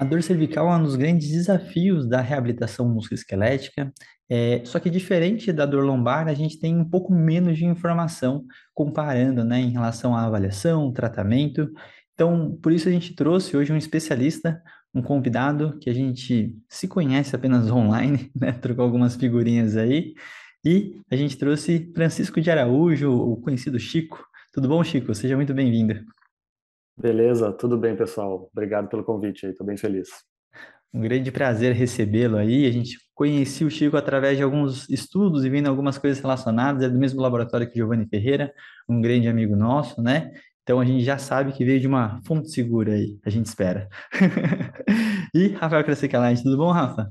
A dor cervical é um dos grandes desafios da reabilitação musculoesquelética, é, só que diferente da dor lombar, a gente tem um pouco menos de informação comparando né, em relação à avaliação, tratamento. Então, por isso a gente trouxe hoje um especialista, um convidado que a gente se conhece apenas online, né? Trocou algumas figurinhas aí. E a gente trouxe Francisco de Araújo, o conhecido Chico. Tudo bom, Chico? Seja muito bem-vindo. Beleza, tudo bem, pessoal. Obrigado pelo convite aí, estou bem feliz. Um grande prazer recebê-lo aí. A gente conhecia o Chico através de alguns estudos e vendo algumas coisas relacionadas. É do mesmo laboratório que Giovanni Ferreira, um grande amigo nosso, né? Então a gente já sabe que veio de uma fonte segura aí, a gente espera. e Rafael Crescicalante, tudo bom, Rafa?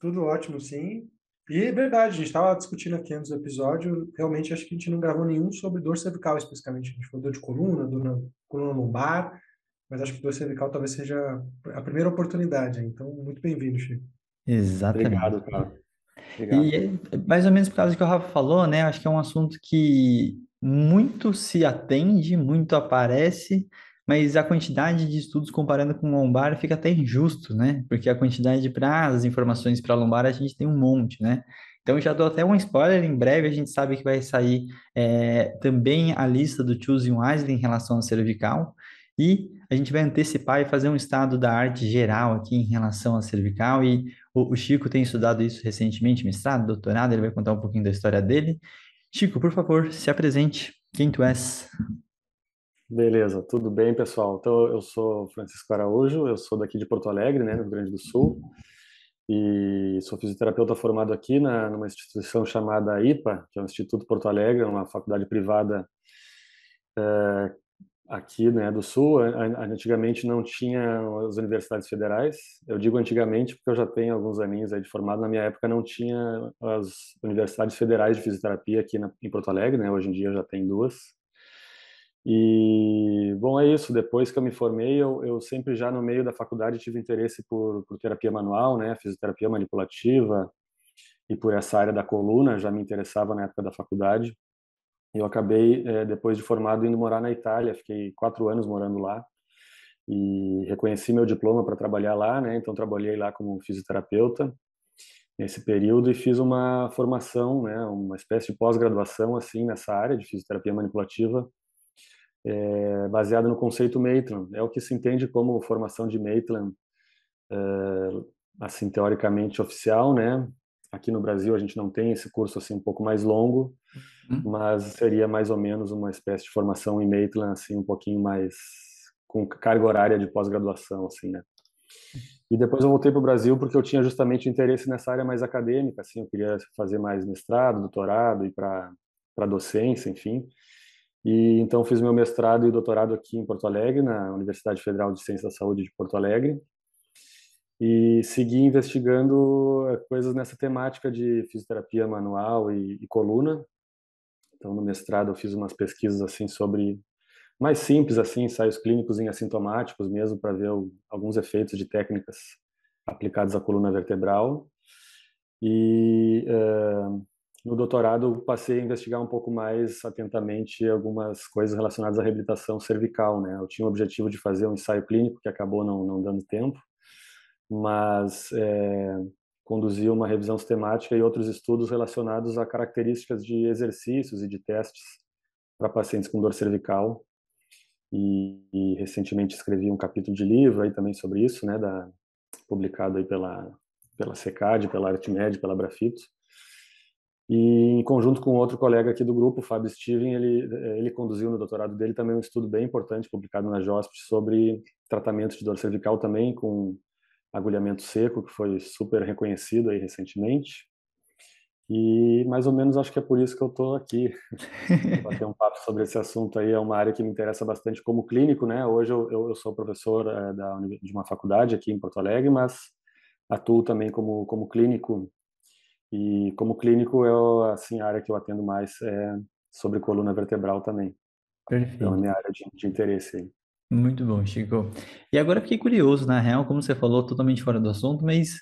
Tudo ótimo, sim. E é verdade, a gente estava discutindo aqui antes do episódio, realmente acho que a gente não gravou nenhum sobre dor cervical especificamente. A gente falou dor de coluna, dor na coluna lombar, mas acho que dor cervical talvez seja a primeira oportunidade. Então, muito bem-vindo, Chico. Exatamente. Obrigado, cara. Obrigado. E é mais ou menos por causa do que o Rafa falou, né? Acho que é um assunto que muito se atende, muito aparece, mas a quantidade de estudos comparando com lombar fica até injusto, né? Porque a quantidade para as informações para lombar a gente tem um monte, né? Então já dou até um spoiler, em breve a gente sabe que vai sair é, também a lista do Choose Wisely em relação à cervical, e a gente vai antecipar e fazer um estado da arte geral aqui em relação à cervical, e o, o Chico tem estudado isso recentemente, mestrado, doutorado, ele vai contar um pouquinho da história dele. Chico, por favor, se apresente, quem tu és? Beleza, tudo bem, pessoal? Então, eu sou Francisco Araújo, eu sou daqui de Porto Alegre, né, no Rio Grande do Sul, e sou fisioterapeuta formado aqui na, numa instituição chamada IPA, que é o Instituto Porto Alegre, uma faculdade privada é, aqui né, do Sul. Antigamente não tinha as universidades federais. Eu digo antigamente porque eu já tenho alguns aninhos aí de formado. Na minha época não tinha as universidades federais de fisioterapia aqui na, em Porto Alegre, né? Hoje em dia já tem duas. E, bom, é isso. Depois que eu me formei, eu, eu sempre já no meio da faculdade tive interesse por, por terapia manual, né, fisioterapia manipulativa e por essa área da coluna, já me interessava na época da faculdade. Eu acabei, é, depois de formado, indo morar na Itália. Fiquei quatro anos morando lá e reconheci meu diploma para trabalhar lá, né? Então trabalhei lá como fisioterapeuta nesse período e fiz uma formação, né? Uma espécie de pós-graduação assim nessa área de fisioterapia manipulativa é, baseado no conceito Maitland. É o que se entende como formação de Maitland, é, assim, teoricamente oficial, né? Aqui no Brasil a gente não tem esse curso assim um pouco mais longo, uhum. mas seria mais ou menos uma espécie de formação em Maitland, assim, um pouquinho mais com carga horária de pós-graduação, assim, né? E depois eu voltei para o Brasil porque eu tinha justamente interesse nessa área mais acadêmica, assim, eu queria fazer mais mestrado, doutorado e para para docência, enfim. E então fiz meu mestrado e doutorado aqui em Porto Alegre, na Universidade Federal de Ciência da Saúde de Porto Alegre. E segui investigando eh, coisas nessa temática de fisioterapia manual e, e coluna. Então no mestrado eu fiz umas pesquisas assim sobre mais simples assim, ensaios clínicos em assintomáticos mesmo para ver o, alguns efeitos de técnicas aplicadas à coluna vertebral. E uh, no doutorado passei a investigar um pouco mais atentamente algumas coisas relacionadas à reabilitação cervical, né? Eu tinha o objetivo de fazer um ensaio clínico que acabou não, não dando tempo, mas é, conduzi uma revisão sistemática e outros estudos relacionados a características de exercícios e de testes para pacientes com dor cervical. E, e, recentemente escrevi um capítulo de livro aí também sobre isso, né? Da, publicado aí pela pela Secad, pela Artmed, pela Brafito. E em conjunto com outro colega aqui do grupo, Fábio Steven, ele, ele conduziu no doutorado dele também um estudo bem importante publicado na JOSP sobre tratamento de dor cervical também com agulhamento seco, que foi super reconhecido aí recentemente. E mais ou menos acho que é por isso que eu estou aqui, bater um papo sobre esse assunto aí. É uma área que me interessa bastante como clínico, né? Hoje eu, eu sou professor é, da, de uma faculdade aqui em Porto Alegre, mas atuo também como, como clínico e como clínico, eu, assim, a área que eu atendo mais é sobre coluna vertebral também. Perfeito. Então, é a minha área de, de interesse aí. Muito bom, Chico. E agora eu fiquei curioso, na real, como você falou, totalmente fora do assunto, mas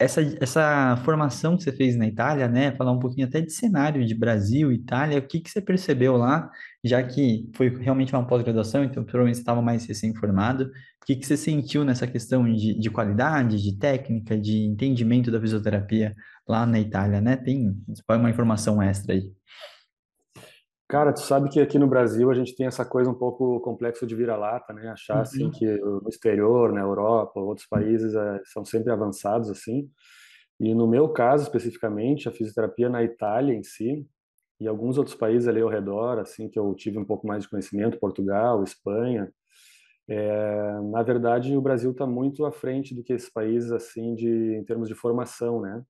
essa, essa formação que você fez na Itália, né? Falar um pouquinho até de cenário de Brasil, Itália, o que que você percebeu lá, já que foi realmente uma pós-graduação, então provavelmente estava mais recém-formado. O que que você sentiu nessa questão de, de qualidade, de técnica, de entendimento da fisioterapia lá na Itália, né? Tem uma informação extra aí. Cara, tu sabe que aqui no Brasil a gente tem essa coisa um pouco complexo de vira-lata, né? Achar assim Uhum. que no exterior, na Europa, outros países é, são sempre avançados assim. E no meu caso especificamente, a fisioterapia na Itália em si e alguns outros países ali ao redor, assim que eu tive um pouco mais de conhecimento, Portugal, Espanha, é, na verdade o Brasil está muito à frente do que esses países assim de em termos de formação, né?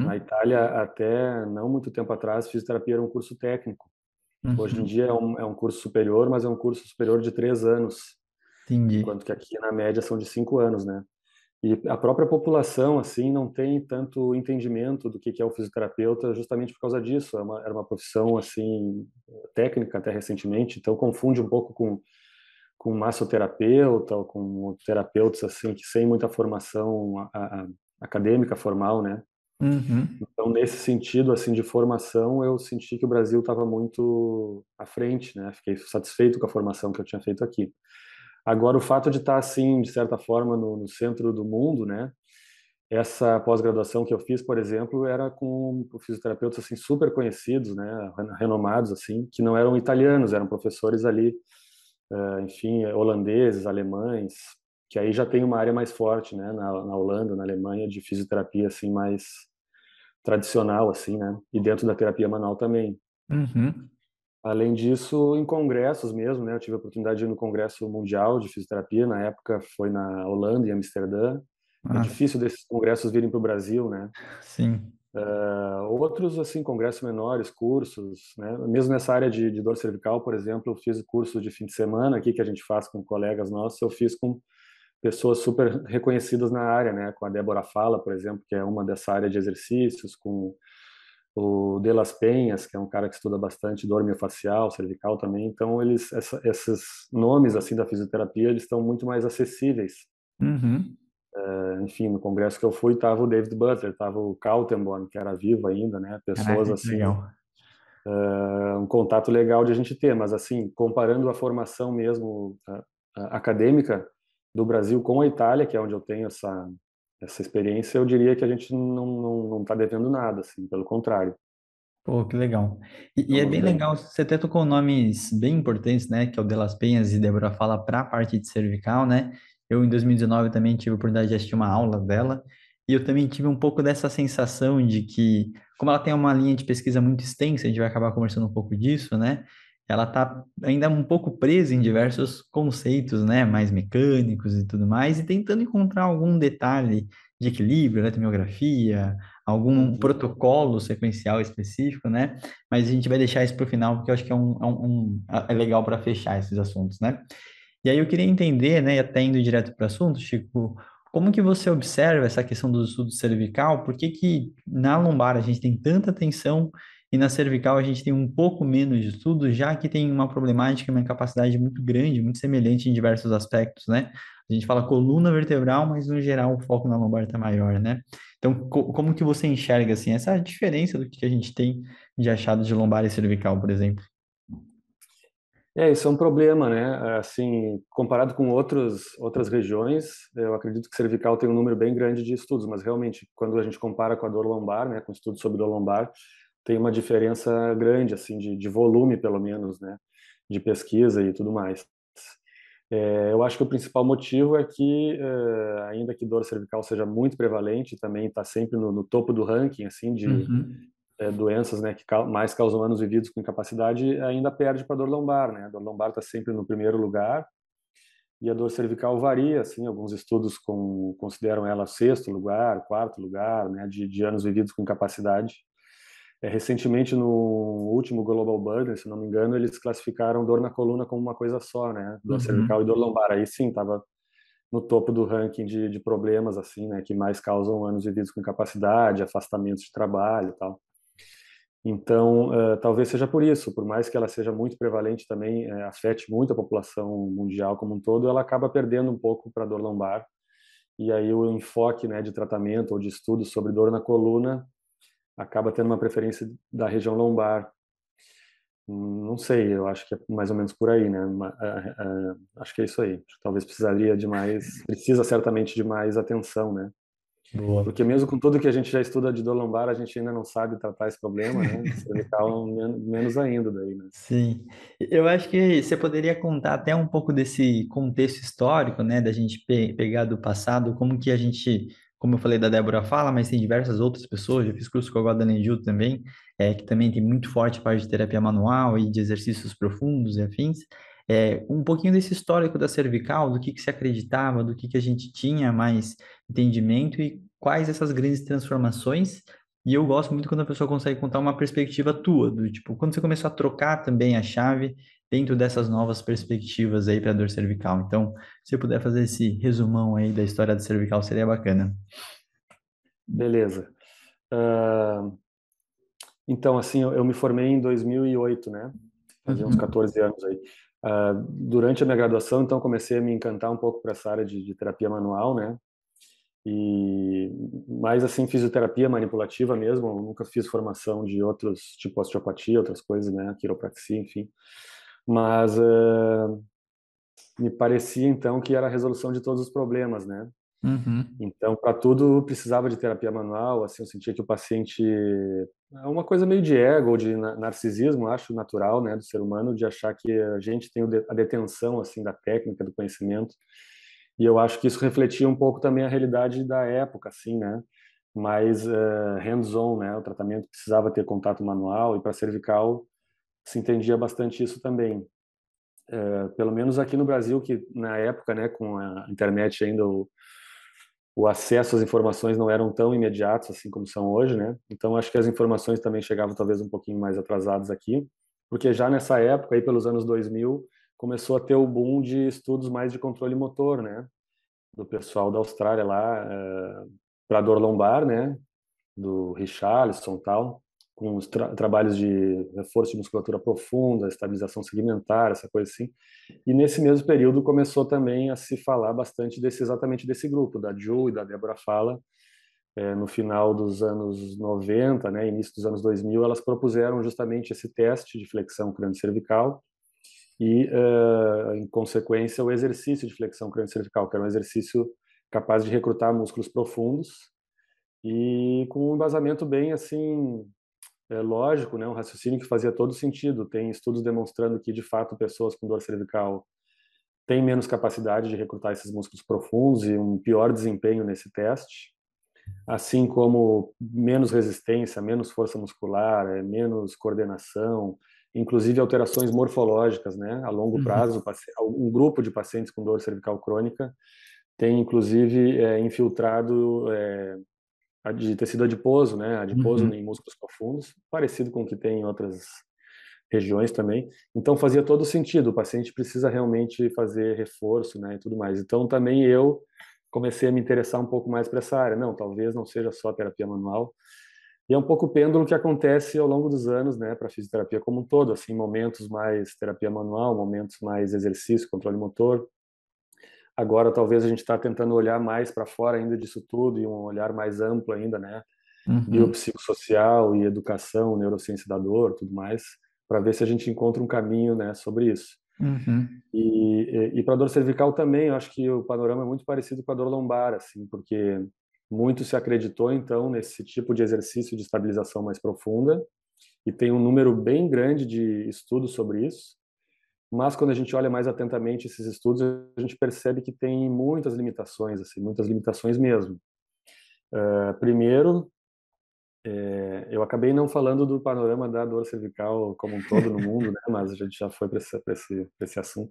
Na Uhum. Itália até não muito tempo atrás, fisioterapia era um curso técnico. Hoje em Uhum. dia é um, é um curso superior, mas é um curso superior de três anos, Entendi. enquanto que aqui na média são de cinco anos, né? E a própria população, assim, não tem tanto entendimento do que que é o fisioterapeuta justamente por causa disso. É uma, era uma profissão, assim, técnica até recentemente, então confunde um pouco com, com massoterapeuta ou com terapeutas, assim, que sem muita formação a, a, acadêmica formal, né? Uhum. Então, nesse sentido, assim, de formação, eu senti que o Brasil estava muito à frente, né? Fiquei satisfeito com a formação que eu tinha feito aqui. Agora, o fato de estar, assim, de certa forma, no, no centro do mundo, né? Essa pós-graduação que eu fiz, por exemplo, era com fisioterapeutas, assim, super conhecidos, né? Renomados, assim, que não eram italianos, eram professores ali, eh, enfim, holandeses, alemães, que aí já tem uma área mais forte, né? Na, na Holanda, na Alemanha, de fisioterapia, assim, mais tradicional, assim, né? E dentro da terapia manual também. Uhum. Além disso, em congressos mesmo, né? Eu tive a oportunidade de ir no Congresso Mundial de Fisioterapia, na época foi na Holanda, em Amsterdã. É Ah, difícil desses congressos virem para o Brasil, né? sim. Uh, outros, assim, congressos menores, cursos, né? Mesmo nessa área de, de dor cervical, por exemplo, eu fiz curso de fim de semana aqui que a gente faz com colegas nossos, eu fiz com pessoas super reconhecidas na área, né? Com a Débora Fala, por exemplo, que é uma dessa área de exercícios, com o De Las Penhas, que é um cara que estuda bastante dor miofascial, cervical também. Então, eles, essa, esses nomes assim da fisioterapia, eles estão muito mais acessíveis. Uhum. Uh, enfim, no congresso que eu fui, estava o David Butler, estava o Kaltenborn, que era vivo ainda, né? Pessoas Caraca, assim, legal. uh, um contato legal de a gente ter. Mas assim, comparando a formação mesmo uh, acadêmica do Brasil com a Itália, que é onde eu tenho essa essa experiência, eu diria que a gente não está devendo nada, assim, pelo contrário. Pô, que legal. E, e é bem bem. legal, você até tocou nomes bem importantes, né? Que é o De Las Penhas e Débora Fala para a parte de cervical, né? Eu, em 2019, também tive a oportunidade de assistir uma aula dela, e eu também tive um pouco dessa sensação de que, como ela tem uma linha de pesquisa muito extensa, a gente vai acabar conversando um pouco disso, né? Ela está ainda um pouco presa em diversos conceitos, né? Mais mecânicos e tudo mais, e tentando encontrar algum detalhe de equilíbrio, eletromiografia, algum protocolo sequencial específico, né? Mas a gente vai deixar isso para o final, porque eu acho que é, um, é, um, um- é legal para fechar esses assuntos, né? E aí eu queria entender, né, até indo direto para o assunto, Chico, como que você observa essa questão do estudo cervical? Por que que na lombar a gente tem tanta atenção e na cervical a gente tem um pouco menos de estudo, já que tem uma problemática, uma incapacidade muito grande, muito semelhante em diversos aspectos, né? A gente fala coluna vertebral, mas no geral o foco na lombar está maior, né? Então, co- como que você enxerga assim essa diferença do que a gente tem de achado de lombar e cervical, por exemplo? É, isso é um problema, né? Assim, comparado com outros, outras regiões, eu acredito que cervical tem um número bem grande de estudos, mas realmente, quando a gente compara com a dor lombar, né, com estudos sobre dor lombar, tem uma diferença grande, assim, de, de volume, pelo menos, né, de pesquisa e tudo mais. É, eu acho que o principal motivo é que, é, ainda que dor cervical seja muito prevalente, também está sempre no, no, topo do ranking, assim, de Uhum, é, doenças né, que ca mais causam anos vividos com incapacidade, ainda perde para dor lombar. Né? A dor lombar está sempre no primeiro lugar e a dor cervical varia. Assim, alguns estudos com, consideram ela sexto lugar, quarto lugar, né, de, de anos vividos com incapacidade. É, recentemente, no último Global Burden, se não me engano, eles classificaram dor na coluna como uma coisa só, né? Dor cervical e uhum, dor lombar. Aí sim, estava no topo do ranking de, de problemas assim, né, que mais causam anos vividos com incapacidade, afastamentos de trabalho e tal. Então, uh, talvez seja por isso, por mais que ela seja muito prevalente também, uh, afete muito a população mundial como um todo, ela acaba perdendo um pouco para dor lombar. E aí o enfoque né, de tratamento ou de estudo sobre dor na coluna acaba tendo uma preferência da região lombar. Não sei, eu acho que é mais ou menos por aí, né? Acho que é isso aí. Talvez precisaria de mais, precisa certamente de mais atenção, né? Boa. Porque mesmo com tudo que a gente já estuda de dor lombar, a gente ainda não sabe tratar esse problema, né? Cervical menos ainda daí, né? Sim. Eu acho que você poderia contar até um pouco desse contexto histórico, né? Da gente pe pegar do passado, como que a gente como eu falei da Débora Fala, mas tem diversas outras pessoas, eu fiz curso com a Guadalenn Gil também, é, que também tem muito forte parte de terapia manual e de exercícios profundos e afins. É, um pouquinho desse histórico da cervical, do que, que se acreditava, do que, que a gente tinha mais entendimento e quais essas grandes transformações. E eu gosto muito quando a pessoa consegue contar uma perspectiva tua, do tipo, quando você começou a trocar também a chave dentro dessas novas perspectivas aí para dor cervical. Então, se eu puder fazer esse resumão aí da história da cervical, seria bacana. Beleza. Uh, então, assim, eu, eu, me formei em 2008, né? Fazia uhum. uns 14 anos aí. Uh, durante a minha graduação, então, comecei a me encantar um pouco para essa área de, de terapia manual, né? e mais assim fisioterapia manipulativa mesmo eu nunca fiz formação de outros tipo osteopatia outras coisas né quiropraxia enfim mas uh, me parecia então que era a resolução de todos os problemas, né? Uhum. Então, para tudo precisava de terapia manual. Assim, eu sentia que o paciente é uma coisa meio de ego ou de narcisismo, acho natural, né, do ser humano, de achar que a gente tem a detenção assim da técnica, do conhecimento. E eu acho que isso refletia um pouco também a realidade da época, assim, né? Mais uh, hands-on, né? O tratamento precisava ter contato manual e para cervical se entendia bastante isso também. É, pelo menos aqui no Brasil, que na época, né, com a internet ainda o, o acesso às informações não eram tão imediatos assim como são hoje, né? Então acho que as informações também chegavam talvez um pouquinho mais atrasadas aqui, porque já nessa época aí pelos anos 2000 começou a ter o boom de estudos mais de controle motor, né? Do pessoal da Austrália lá é, para dor lombar, né? Do Richarlison tal com os tra trabalhos de reforço de musculatura profunda, estabilização segmentar, essa coisa assim. E nesse mesmo período começou também a se falar bastante desse exatamente desse grupo, da Ju e da Débora Fala. É, no final dos anos 90, né, início dos anos 2000, elas propuseram justamente esse teste de flexão crânio-cervical e, uh, em consequência, o exercício de flexão crânio-cervical, que era um exercício capaz de recrutar músculos profundos e com um embasamento bem assim é, lógico, né, um raciocínio que fazia todo sentido. Tem estudos demonstrando que, de fato, pessoas com dor cervical têm menos capacidade de recrutar esses músculos profundos e um pior desempenho nesse teste, assim como menos resistência, menos força muscular, é, menos coordenação, inclusive alterações morfológicas, né? A longo uhum. prazo, um grupo de pacientes com dor cervical crônica tem, inclusive, é, infiltrado é, de tecido adiposo, né? Adiposo uhum. em músculos profundos, parecido com o que tem em outras regiões também. Então fazia todo sentido. O paciente precisa realmente fazer reforço, né? E tudo mais. Então também eu comecei a me interessar um pouco mais para essa área. Não, talvez não seja só terapia manual. E é um pouco o pêndulo que acontece ao longo dos anos, né, para fisioterapia como um todo, assim, momentos mais terapia manual, momentos mais exercício, controle motor, Agora, talvez a gente está tentando olhar mais para fora ainda disso tudo e um olhar mais amplo ainda, né? Uhum. Biopsicossocial e educação, neurociência da dor, tudo mais, para ver se a gente encontra um caminho, né, sobre isso. Uhum. E, e, e para dor cervical também, eu acho que o panorama é muito parecido com a dor lombar, assim, porque muito se acreditou então nesse tipo de exercício de estabilização mais profunda e tem um número bem grande de estudos sobre isso mas quando a gente olha mais atentamente esses estudos, a gente percebe que tem muitas limitações, assim, muitas limitações mesmo. Uh, primeiro, é, eu acabei não falando do panorama da dor cervical como um todo no mundo, né? Mas a gente já foi para esse, esse, esse, assunto.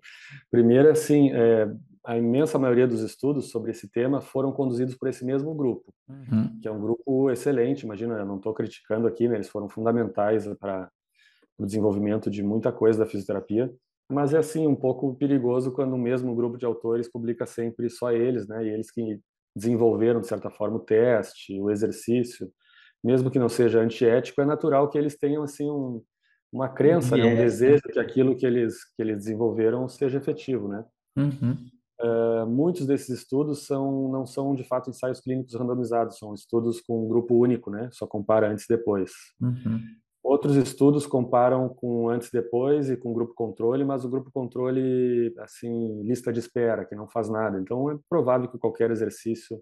Primeiro, assim, é, a imensa maioria dos estudos sobre esse tema foram conduzidos por esse mesmo grupo, uhum. que é um grupo excelente. Imagina, eu não estou criticando aqui, né? Eles foram fundamentais para o desenvolvimento de muita coisa da fisioterapia mas é assim um pouco perigoso quando o mesmo grupo de autores publica sempre só eles, né? E eles que desenvolveram de certa forma o teste, o exercício. mesmo que não seja antiético, é natural que eles tenham assim um, uma crença, né, um desejo que aquilo que eles que eles desenvolveram seja efetivo, né? Uhum. Uh, muitos desses estudos são não são de fato ensaios clínicos randomizados, são estudos com um grupo único, né? Só compara antes e depois. Uhum. Outros estudos comparam com antes e depois e com grupo controle, mas o grupo controle assim lista de espera que não faz nada. Então é provável que qualquer exercício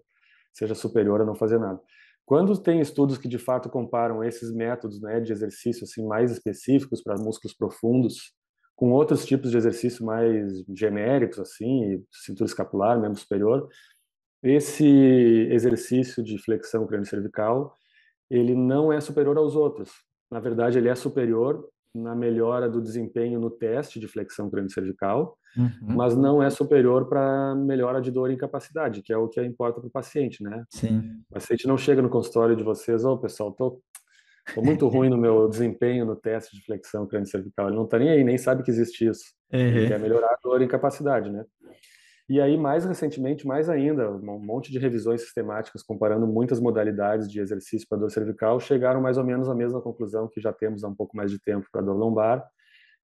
seja superior a não fazer nada. Quando tem estudos que de fato comparam esses métodos né, de exercício assim, mais específicos para músculos profundos com outros tipos de exercício mais genéricos, assim, cintura escapular, membro superior, esse exercício de flexão crânio-cervical, ele não é superior aos outros. Na verdade, ele é superior na melhora do desempenho no teste de flexão crânio-cervical, uhum. mas não é superior para melhora de dor e incapacidade, que é o que importa para o paciente, né? Sim. O paciente não chega no consultório de vocês, ô oh, pessoal, tô, tô muito ruim no meu desempenho no teste de flexão crânio-cervical. Ele não está nem aí, nem sabe que existe isso. Uhum. Ele quer melhorar a dor e incapacidade, né? E aí, mais recentemente, mais ainda, um monte de revisões sistemáticas comparando muitas modalidades de exercício para dor cervical chegaram mais ou menos à mesma conclusão que já temos há um pouco mais de tempo para dor lombar,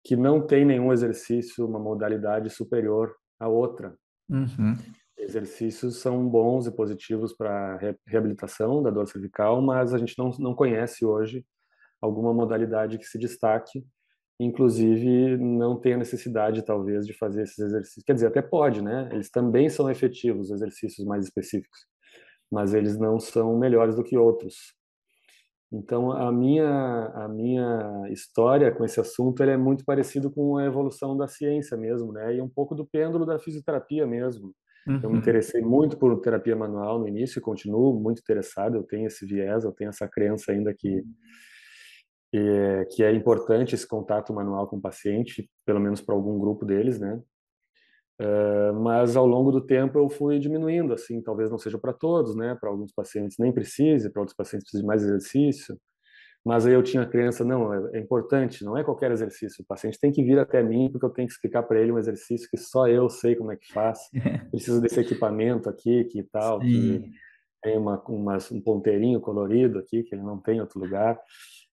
que não tem nenhum exercício, uma modalidade superior à outra. Uhum. Exercícios são bons e positivos para reabilitação da dor cervical, mas a gente não, não conhece hoje alguma modalidade que se destaque inclusive não tem a necessidade talvez de fazer esses exercícios. Quer dizer, até pode, né? Eles também são efetivos, exercícios mais específicos, mas eles não são melhores do que outros. Então a minha a minha história com esse assunto é muito parecido com a evolução da ciência mesmo, né? E um pouco do pêndulo da fisioterapia mesmo. Uhum. Eu me uhum. interessei muito por terapia manual no início e continuo muito interessado. Eu tenho esse viés, eu tenho essa crença ainda que é, que é importante esse contato manual com o paciente, pelo menos para algum grupo deles, né? Uh, mas ao longo do tempo eu fui diminuindo, assim, talvez não seja para todos, né? Para alguns pacientes nem precise, para outros pacientes precisa de mais exercício. Mas aí eu tinha a crença, não, é, é, importante, não é qualquer exercício. O paciente tem que vir até mim porque eu tenho que explicar para ele um exercício que só eu sei como é que faz. Preciso desse equipamento aqui, que tal, Sim. que tem uma, uma, um ponteirinho colorido aqui que ele não tem em outro lugar.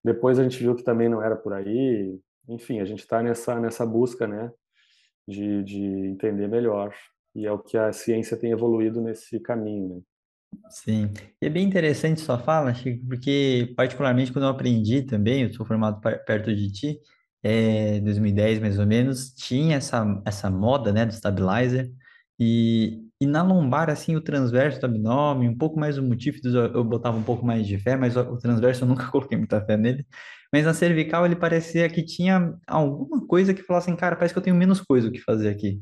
Depois a gente viu que também não era por aí. Enfim, a gente está nessa nessa busca, né, de, de entender melhor. E é o que a ciência tem evoluído nesse caminho, né? Sim, e é bem interessante sua fala, Chico, porque particularmente quando eu aprendi também, eu sou formado perto de ti, é, 2010 mais ou menos, tinha essa, essa moda, né, do stabilizer, e, e na lombar, assim, o transverso do abdômen, um pouco mais o multífidos, eu, eu botava um pouco mais de fé, mas o, transverso eu nunca coloquei muita fé nele. Mas na cervical ele parecia que tinha alguma coisa que falasse assim, cara, parece que eu tenho menos coisa o que fazer aqui.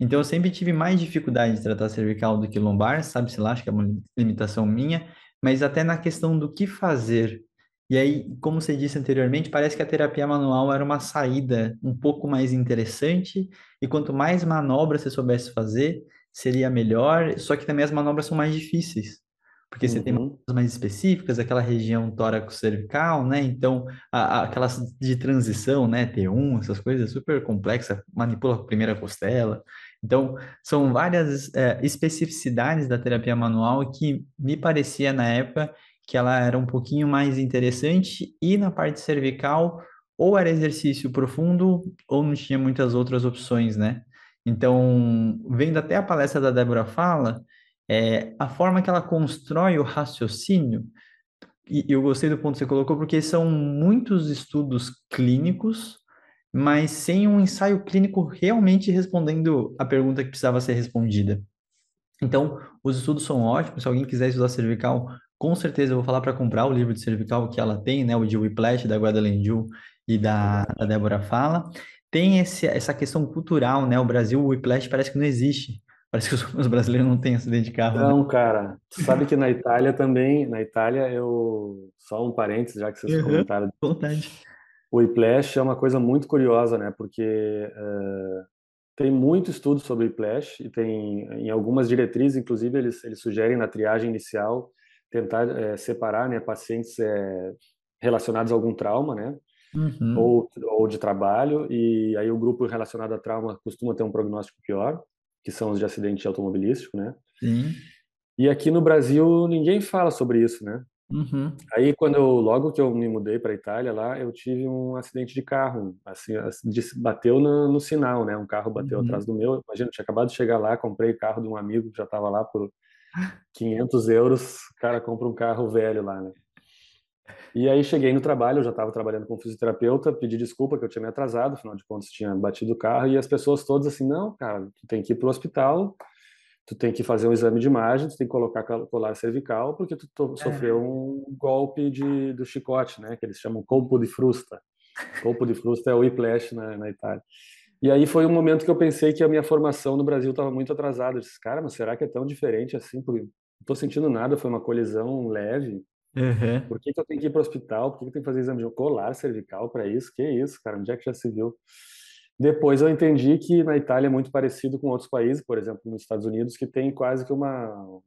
Então eu sempre tive mais dificuldade de tratar cervical do que lombar, sabe-se lá, acho que é uma limitação minha, mas até na questão do que fazer. E aí, como você disse anteriormente, parece que a terapia manual era uma saída um pouco mais interessante, e quanto mais manobras você soubesse fazer, seria melhor, só que também as manobras são mais difíceis, porque você uhum. tem manobras mais específicas, aquela região tóraco-cervical, né? Então, a, a, aquelas de transição, né? T1, essas coisas super complexas, manipula a primeira costela. Então, são várias é, especificidades da terapia manual que me parecia na época que ela era um pouquinho mais interessante e na parte cervical ou era exercício profundo ou não tinha muitas outras opções, né? Então, vendo até a palestra da Débora Fala, é, a forma que ela constrói o raciocínio, e eu gostei do ponto que você colocou, porque são muitos estudos clínicos, mas sem um ensaio clínico realmente respondendo a pergunta que precisava ser respondida. Então, os estudos são ótimos. Se alguém quiser estudar cervical, com certeza eu vou falar para comprar o livro de cervical que ela tem, né? O de Whiplash, da Gwendolyn Ju e da, da Débora Fala tem esse, essa questão cultural, né? O Brasil, o Whiplash parece que não existe. Parece que os, os brasileiros não têm acidente de carro. Né? Não, né? cara. Sabe que na Itália também, na Itália eu só um parênteses, já que vocês uhum, comentaram. Vontade. O Whiplash é uma coisa muito curiosa, né? Porque uh, tem muito estudo sobre Whiplash e tem em algumas diretrizes, inclusive eles eles sugerem na triagem inicial tentar é, separar, né, pacientes é, relacionados a algum trauma, né? Uhum. ou, ou de trabalho, e aí o grupo relacionado a trauma costuma ter um prognóstico pior, que são os de acidente automobilístico, né? Sim. E aqui no Brasil ninguém fala sobre isso, né? Uhum. Aí, quando eu, logo que eu me mudei para Itália, lá, eu tive um acidente de carro, assim, assim, bateu no, no, sinal, né? Um carro bateu uhum. atrás do meu. Imagina, eu tinha acabado de chegar lá, comprei o carro de um amigo que já estava lá por 500 euros. O cara compra um carro velho lá, né? E aí cheguei no trabalho, eu já estava trabalhando com fisioterapeuta, pedi desculpa que eu tinha me atrasado, afinal de contas tinha batido o carro, e as pessoas todas assim, não, cara, tu tem que ir pro hospital, tu tem que fazer um exame de imagem, tu tem que colocar colar cervical, porque tu sofreu é. um golpe de, do chicote, né, que eles chamam colpo de frusta. Colpo de frusta é o whiplash na, na Itália. E aí foi um momento que eu pensei que a minha formação no Brasil estava muito atrasada. Eu disse, cara, mas será que é tão diferente assim? Porque não estou sentindo nada, foi uma colisão leve. Uhum. Por que, que, eu tenho que ir para o hospital? Por que, que eu tenho que fazer exame de colar cervical para isso? Que isso, cara? Onde é que já se viu? Depois eu entendi que na Itália é muito parecido com outros países, por exemplo, nos Estados Unidos, que tem quase que uma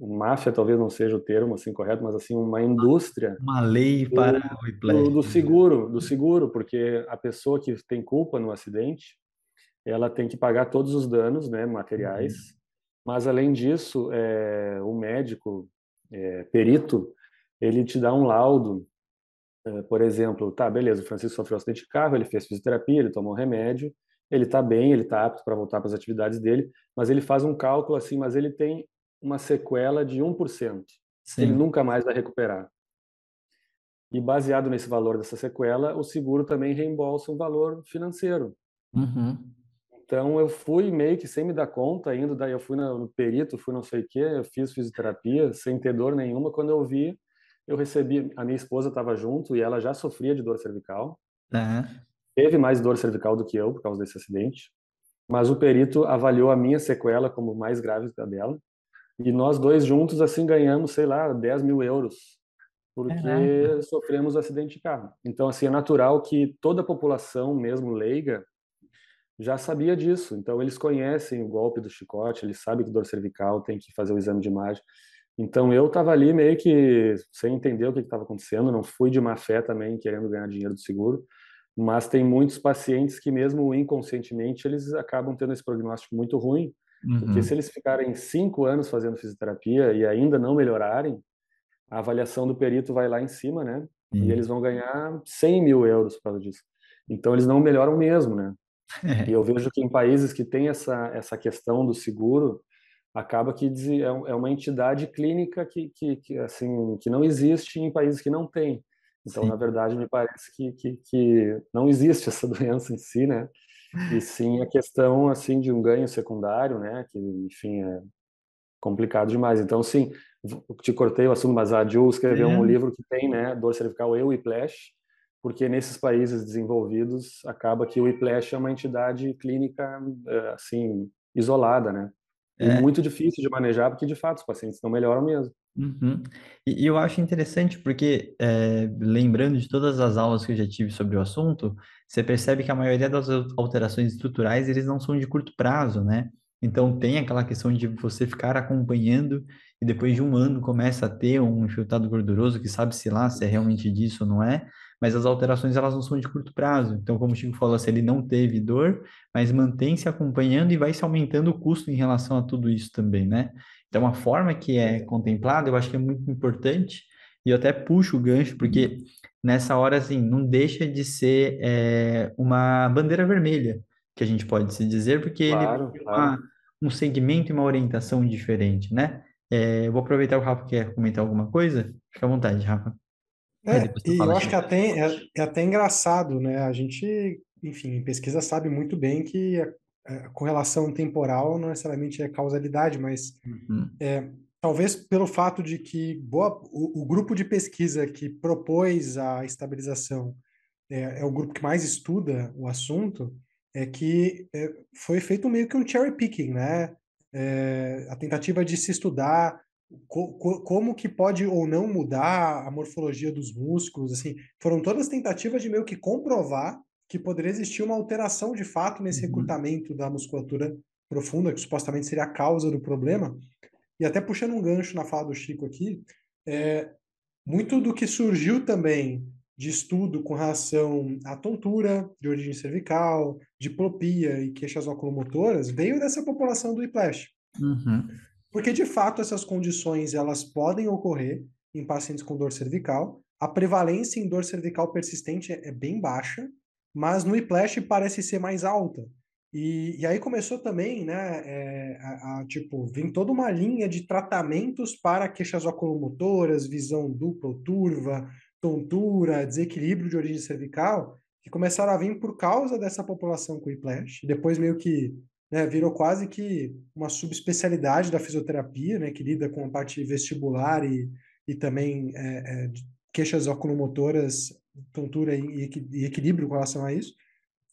máfia, talvez não seja o termo assim correto, mas assim uma indústria. Uma lei do, para o do, do seguro, do seguro, porque a pessoa que tem culpa no acidente, ela tem que pagar todos os danos, né, materiais. Uhum. Mas além disso, é, o médico é, perito ele te dá um laudo, eh, por exemplo, tá, beleza, o Francisco sofreu um acidente de carro, ele fez fisioterapia, ele tomou remédio, ele está bem, ele está apto para voltar para as atividades dele, mas ele faz um cálculo assim, mas ele tem uma sequela de 1%, Sim. ele nunca mais vai recuperar. E baseado nesse valor dessa sequela, o seguro também reembolsa um valor financeiro. Uhum. Então eu fui meio que sem me dar conta, indo daí eu fui no perito, fui não sei o quê, eu fiz fisioterapia sem ter dor nenhuma. Quando eu vi, eu recebi, a minha esposa estava junto e ela já sofria de dor cervical. Uhum. Teve mais dor cervical do que eu por causa desse acidente. Mas o perito avaliou a minha sequela como mais grave que a dela. E nós dois juntos, assim, ganhamos, sei lá, 10 mil euros. Porque uhum. sofremos acidente de carro. Então, assim, é natural que toda a população, mesmo leiga, já sabia disso. Então, eles conhecem o golpe do chicote, eles sabem que dor cervical tem que fazer o exame de imagem. Então eu estava ali meio que sem entender o que estava acontecendo, não fui de má fé também querendo ganhar dinheiro do seguro, mas tem muitos pacientes que mesmo inconscientemente eles acabam tendo esse prognóstico muito ruim, uhum. porque se eles ficarem cinco anos fazendo fisioterapia e ainda não melhorarem, a avaliação do perito vai lá em cima, né? Uhum. E eles vão ganhar 100 mil euros por causa disso. Então eles não melhoram mesmo, né? E eu vejo que em países que tem essa essa questão do seguro acaba que é, é uma entidade clínica que, que, que, assim que não existe em países que não tem. Então, sim. na verdade, me parece que, que, que, não existe essa doença em si, né? E sim a questão assim de um ganho secundário, né? Que enfim é complicado demais. Então, sim, te cortei o assunto, mas a Jill escreveu é. um livro que tem, né? Dor cervical e whiplash, porque nesses países desenvolvidos acaba que o whiplash é uma entidade clínica eh, assim isolada, né? É. muito difícil de manejar, porque de fato os pacientes não melhoram mesmo. Uhum. E, e, eu acho interessante porque, é, lembrando de todas as aulas que eu já tive sobre o assunto, você percebe que a maioria das alterações estruturais, eles não são de curto prazo, né? Então, tem aquela questão de você ficar acompanhando e depois de um ano começa a ter um infiltrado gorduroso que sabe-se lá se é realmente disso ou não é, mas as alterações elas não são de curto prazo. Então, como o Chico falou, se ele não teve dor, mas mantém se acompanhando e vai se aumentando o custo em relação a tudo isso também, né? Então, a forma que é contemplada, eu acho que é muito importante, e eu até puxo o gancho, porque nessa hora, assim, não deixa de ser é, uma bandeira vermelha, que a gente pode se dizer, porque claro, ele tem uma, um segmento e uma orientação diferente, né? É, eu vou aproveitar o Rafa quer comentar alguma coisa. Fica à vontade, Rafa. É, e eu acho que até, é, é até engraçado, né? A gente, enfim, em pesquisa sabe muito bem que a, a correlação temporal não necessariamente é causalidade, mas uhum. é, talvez pelo fato de que boa, o, o, grupo de pesquisa que propôs a estabilização é, é, o grupo que mais estuda o assunto, é que é, foi feito meio que um cherry picking, né? É, a tentativa de se estudar co como que pode ou não mudar a morfologia dos músculos, assim, foram todas tentativas de meio que comprovar que poderia existir uma alteração de fato nesse uhum. recrutamento da musculatura profunda, que supostamente seria a causa do problema. E até puxando um gancho na fala do Chico aqui, é, muito do que surgiu também de estudo com relação à tontura de origem cervical, diplopia e queixas oculomotoras veio dessa população do whiplash. Uhum. Porque, de fato, essas condições elas podem ocorrer em pacientes com dor cervical. A prevalência em dor cervical persistente é, bem baixa, mas no Whiplash parece ser mais alta. E, e aí começou também, né, é, a, a, tipo, vem toda uma linha de tratamentos para queixas oculomotoras, visão dupla ou turva, tontura, desequilíbrio de origem cervical, que começaram a vir por causa dessa população com whiplash, e depois meio que né, virou quase que uma subespecialidade da fisioterapia, né, que lida com a parte vestibular e, e também é, é, queixas oculomotoras, tontura e, e equilíbrio com relação a isso.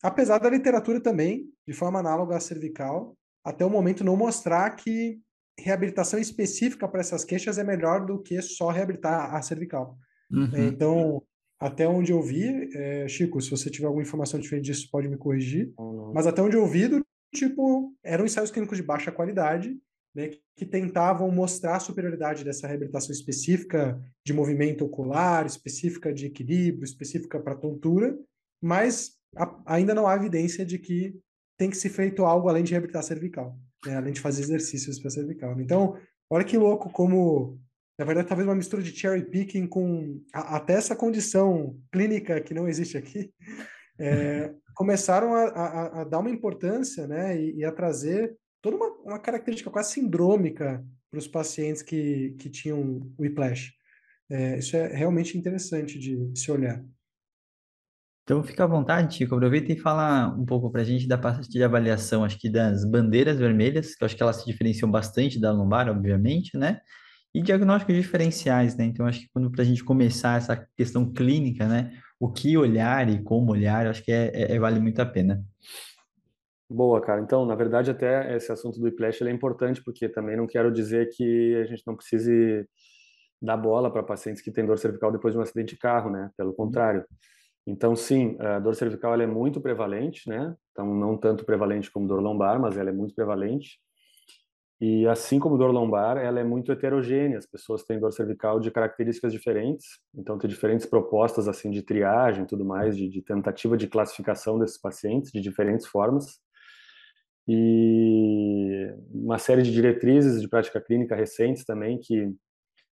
Apesar da literatura também, de forma análoga à cervical, até o momento não mostrar que reabilitação específica para essas queixas é melhor do que só reabilitar a cervical. Uhum. Então, até onde eu vi, é, Chico, se você tiver alguma informação diferente disso, pode me corrigir, uhum. mas até onde eu vi, do, tipo, eram ensaios clínicos de baixa qualidade, né, que tentavam mostrar a superioridade dessa reabilitação específica de movimento ocular, específica de equilíbrio, específica para tontura, mas a, ainda não há evidência de que tem que ser feito algo além de reabilitar cervical, né, além de fazer exercícios para cervical. Então, olha que louco como na verdade, talvez uma mistura de cherry picking com a, até essa condição clínica que não existe aqui, é, começaram a, a, a, dar uma importância né, e, e a trazer toda uma, uma característica quase sindrômica para os pacientes que, que tinham whiplash. É, isso é realmente interessante de se olhar. Então, fica à vontade, Chico. Aproveita e fala um pouco para a gente da parte de avaliação, acho que das bandeiras vermelhas, que eu acho que elas se diferenciam bastante da lombar, obviamente, né? E diagnósticos diferenciais, né? Então, acho que quando para a gente começar essa questão clínica, né? O que olhar e como olhar, acho que é, é, é, vale muito a pena. Boa, cara. Então, na verdade, até esse assunto do whiplash é importante, porque também não quero dizer que a gente não precise dar bola para pacientes que têm dor cervical depois de um acidente de carro, né? Pelo uhum. contrário. Então, sim, a dor cervical ela é muito prevalente, né? Então, não tanto prevalente como dor lombar, mas ela é muito prevalente. E assim como dor lombar, ela é muito heterogênea. As pessoas têm dor cervical de características diferentes, então tem diferentes propostas assim de triagem, tudo mais, de, de tentativa de classificação desses pacientes de diferentes formas. E uma série de diretrizes de prática clínica recentes também que,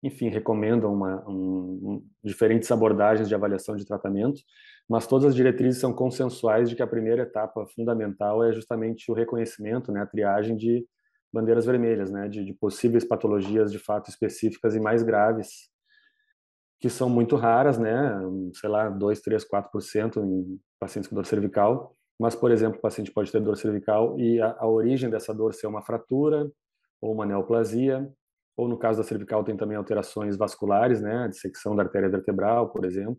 enfim, recomendam uma, um, diferentes abordagens de avaliação de tratamento, mas todas as diretrizes são consensuais de que a primeira etapa fundamental é justamente o reconhecimento, né, a triagem de bandeiras vermelhas, né, de, de, possíveis patologias de fato específicas e mais graves, que são muito raras, né, sei lá, 2, 3, 4% em pacientes com dor cervical, mas, por exemplo, o paciente pode ter dor cervical e a, a origem dessa dor ser uma fratura ou uma neoplasia, ou no caso da cervical tem também alterações vasculares, né, dissecção da artéria vertebral, por exemplo,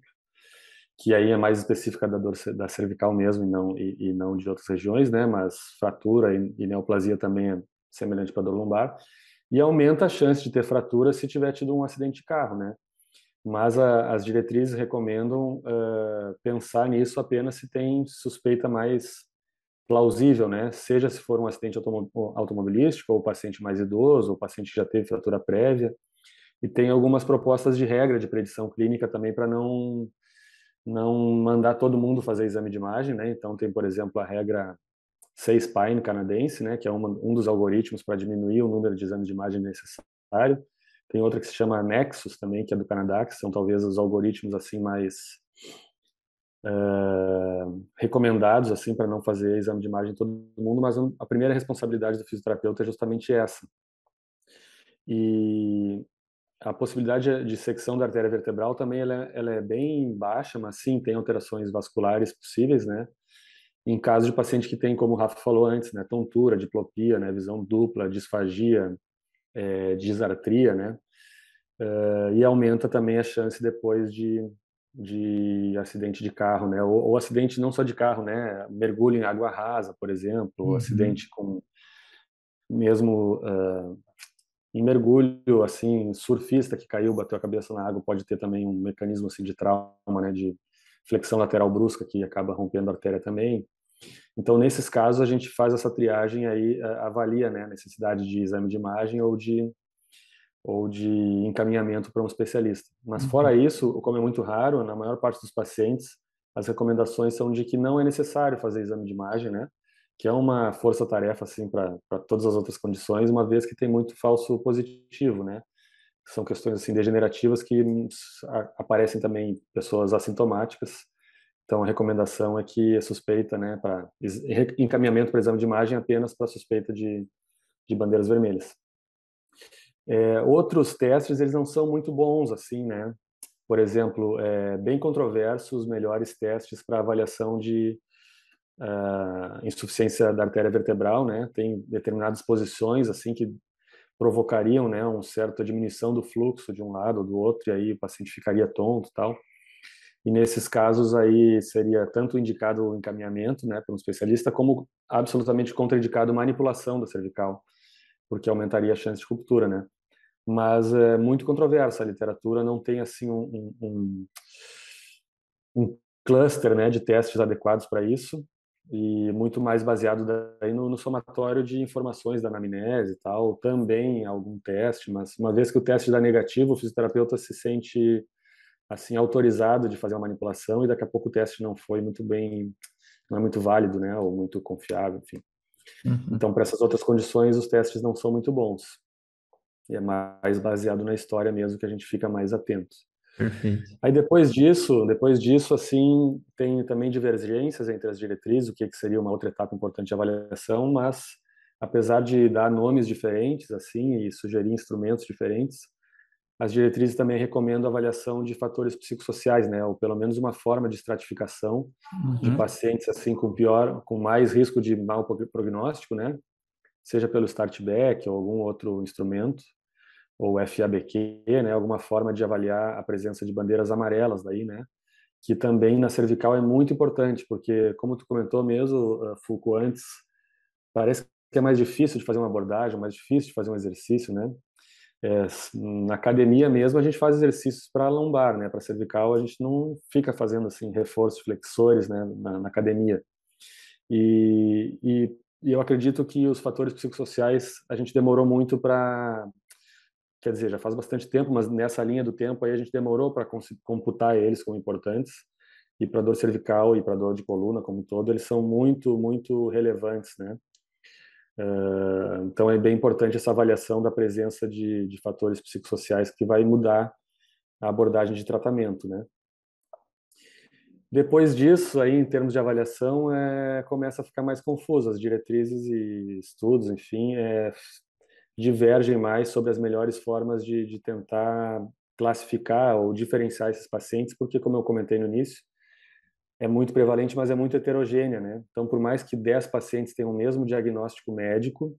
que aí é mais específica da dor da cervical mesmo e não e, e não de outras regiões, né, mas fratura e, e neoplasia também é semelhante para dor lombar, e aumenta a chance de ter fratura se tiver tido um acidente de carro, né? Mas a, as diretrizes recomendam uh, pensar nisso apenas se tem suspeita mais plausível, né? Seja se for um acidente automobilístico, ou paciente mais idoso, ou paciente que já teve fratura prévia. E tem algumas propostas de regra de predição clínica também para não não mandar todo mundo fazer exame de imagem, né? Então tem, por exemplo, a regra C-Spine canadense, né, que é uma, um dos algoritmos para diminuir o número de exames de imagem necessário. Tem outra que se chama Nexus também, que é do Canadá, que são talvez os algoritmos assim mais uh, recomendados assim para não fazer exame de imagem em todo mundo, mas a primeira responsabilidade do fisioterapeuta é justamente essa. E a possibilidade de secção da artéria vertebral também ela, é, ela é bem baixa, mas sim tem alterações vasculares possíveis, né? Em caso de paciente que tem, como o Rafa falou antes, né, tontura, diplopia, né, visão dupla, disfagia, é, disartria, né, uh, e aumenta também a chance depois de, de acidente de carro, né, ou, ou, acidente não só de carro, né, mergulho em água rasa, por exemplo, uhum. acidente com mesmo uh, em mergulho, assim, surfista que caiu, bateu a cabeça na água, pode ter também um mecanismo assim de trauma, né, de flexão lateral brusca que acaba rompendo a artéria também. Então, nesses casos, a gente faz essa triagem aí, avalia né, a necessidade de exame de imagem ou de, ou de encaminhamento para um especialista. Mas, fora uhum. isso, como é muito raro, na maior parte dos pacientes, as recomendações são de que não é necessário fazer exame de imagem, né? Que é uma força-tarefa, assim, para todas as outras condições, uma vez que tem muito falso positivo, né? São questões assim degenerativas que aparecem também pessoas assintomáticas. Então a recomendação é que é suspeita, né, para encaminhamento para exame de imagem apenas para suspeita de, de bandeiras vermelhas. É, outros testes eles não são muito bons assim, né? Por exemplo, é bem controverso os melhores testes para avaliação de uh, insuficiência da artéria vertebral, né? Tem determinadas posições assim que provocariam, né, um certa diminuição do fluxo de um lado ou do outro e aí o paciente ficaria tonto, tal. E nesses casos aí seria tanto indicado o encaminhamento, né, para um especialista, como absolutamente contraindicado manipulação da cervical, porque aumentaria a chance de ruptura, né? Mas é muito controversa a literatura, não tem assim um, um, um cluster, né, de testes adequados para isso e muito mais baseado daí no, no, somatório de informações da anamnese e tal, também algum teste, mas uma vez que o teste dá negativo, o fisioterapeuta se sente assim autorizado de fazer uma manipulação e daqui a pouco o teste não foi muito bem, não é muito válido, né, ou muito confiável, enfim. Uhum. Então, para essas outras condições, os testes não são muito bons. E é mais baseado na história mesmo que a gente fica mais atento. Perfeito. Aí depois disso, depois disso, assim, tem também divergências entre as diretrizes, o que, que seria uma outra etapa importante de avaliação, mas apesar de dar nomes diferentes, assim, e sugerir instrumentos diferentes, as diretrizes também recomendam a avaliação de fatores psicossociais, né, ou pelo menos uma forma de estratificação uhum. de pacientes assim com pior, com mais risco de mau prognóstico, né, seja pelo StartBack ou algum outro instrumento, ou FABQ, né, alguma forma de avaliar a presença de bandeiras amarelas daí, né, que também na cervical é muito importante, porque como tu comentou mesmo, eh, Foucault antes, parece que é mais difícil de fazer uma abordagem, mais difícil de fazer um exercício, né? É, na academia mesmo a gente faz exercícios para lombar, né? Para cervical a gente não fica fazendo assim reforços flexores, né? Na, na academia. E, e, e, eu acredito que os fatores psicossociais a gente demorou muito para quer dizer, já faz bastante tempo, mas nessa linha do tempo aí a gente demorou para computar eles como importantes. E para dor cervical e para dor de coluna como um todo, eles são muito, muito relevantes, né? Uh, então é bem importante essa avaliação da presença de, de fatores psicossociais que vai mudar a abordagem de tratamento, né? Depois disso, aí em termos de avaliação, é, começa a ficar mais confuso. As diretrizes e estudos, enfim, é, divergem mais sobre as melhores formas de, de tentar classificar ou diferenciar esses pacientes, porque, como eu comentei no início, é muito prevalente, mas é muito heterogênea, né? Então, por mais que 10 pacientes tenham o mesmo diagnóstico médico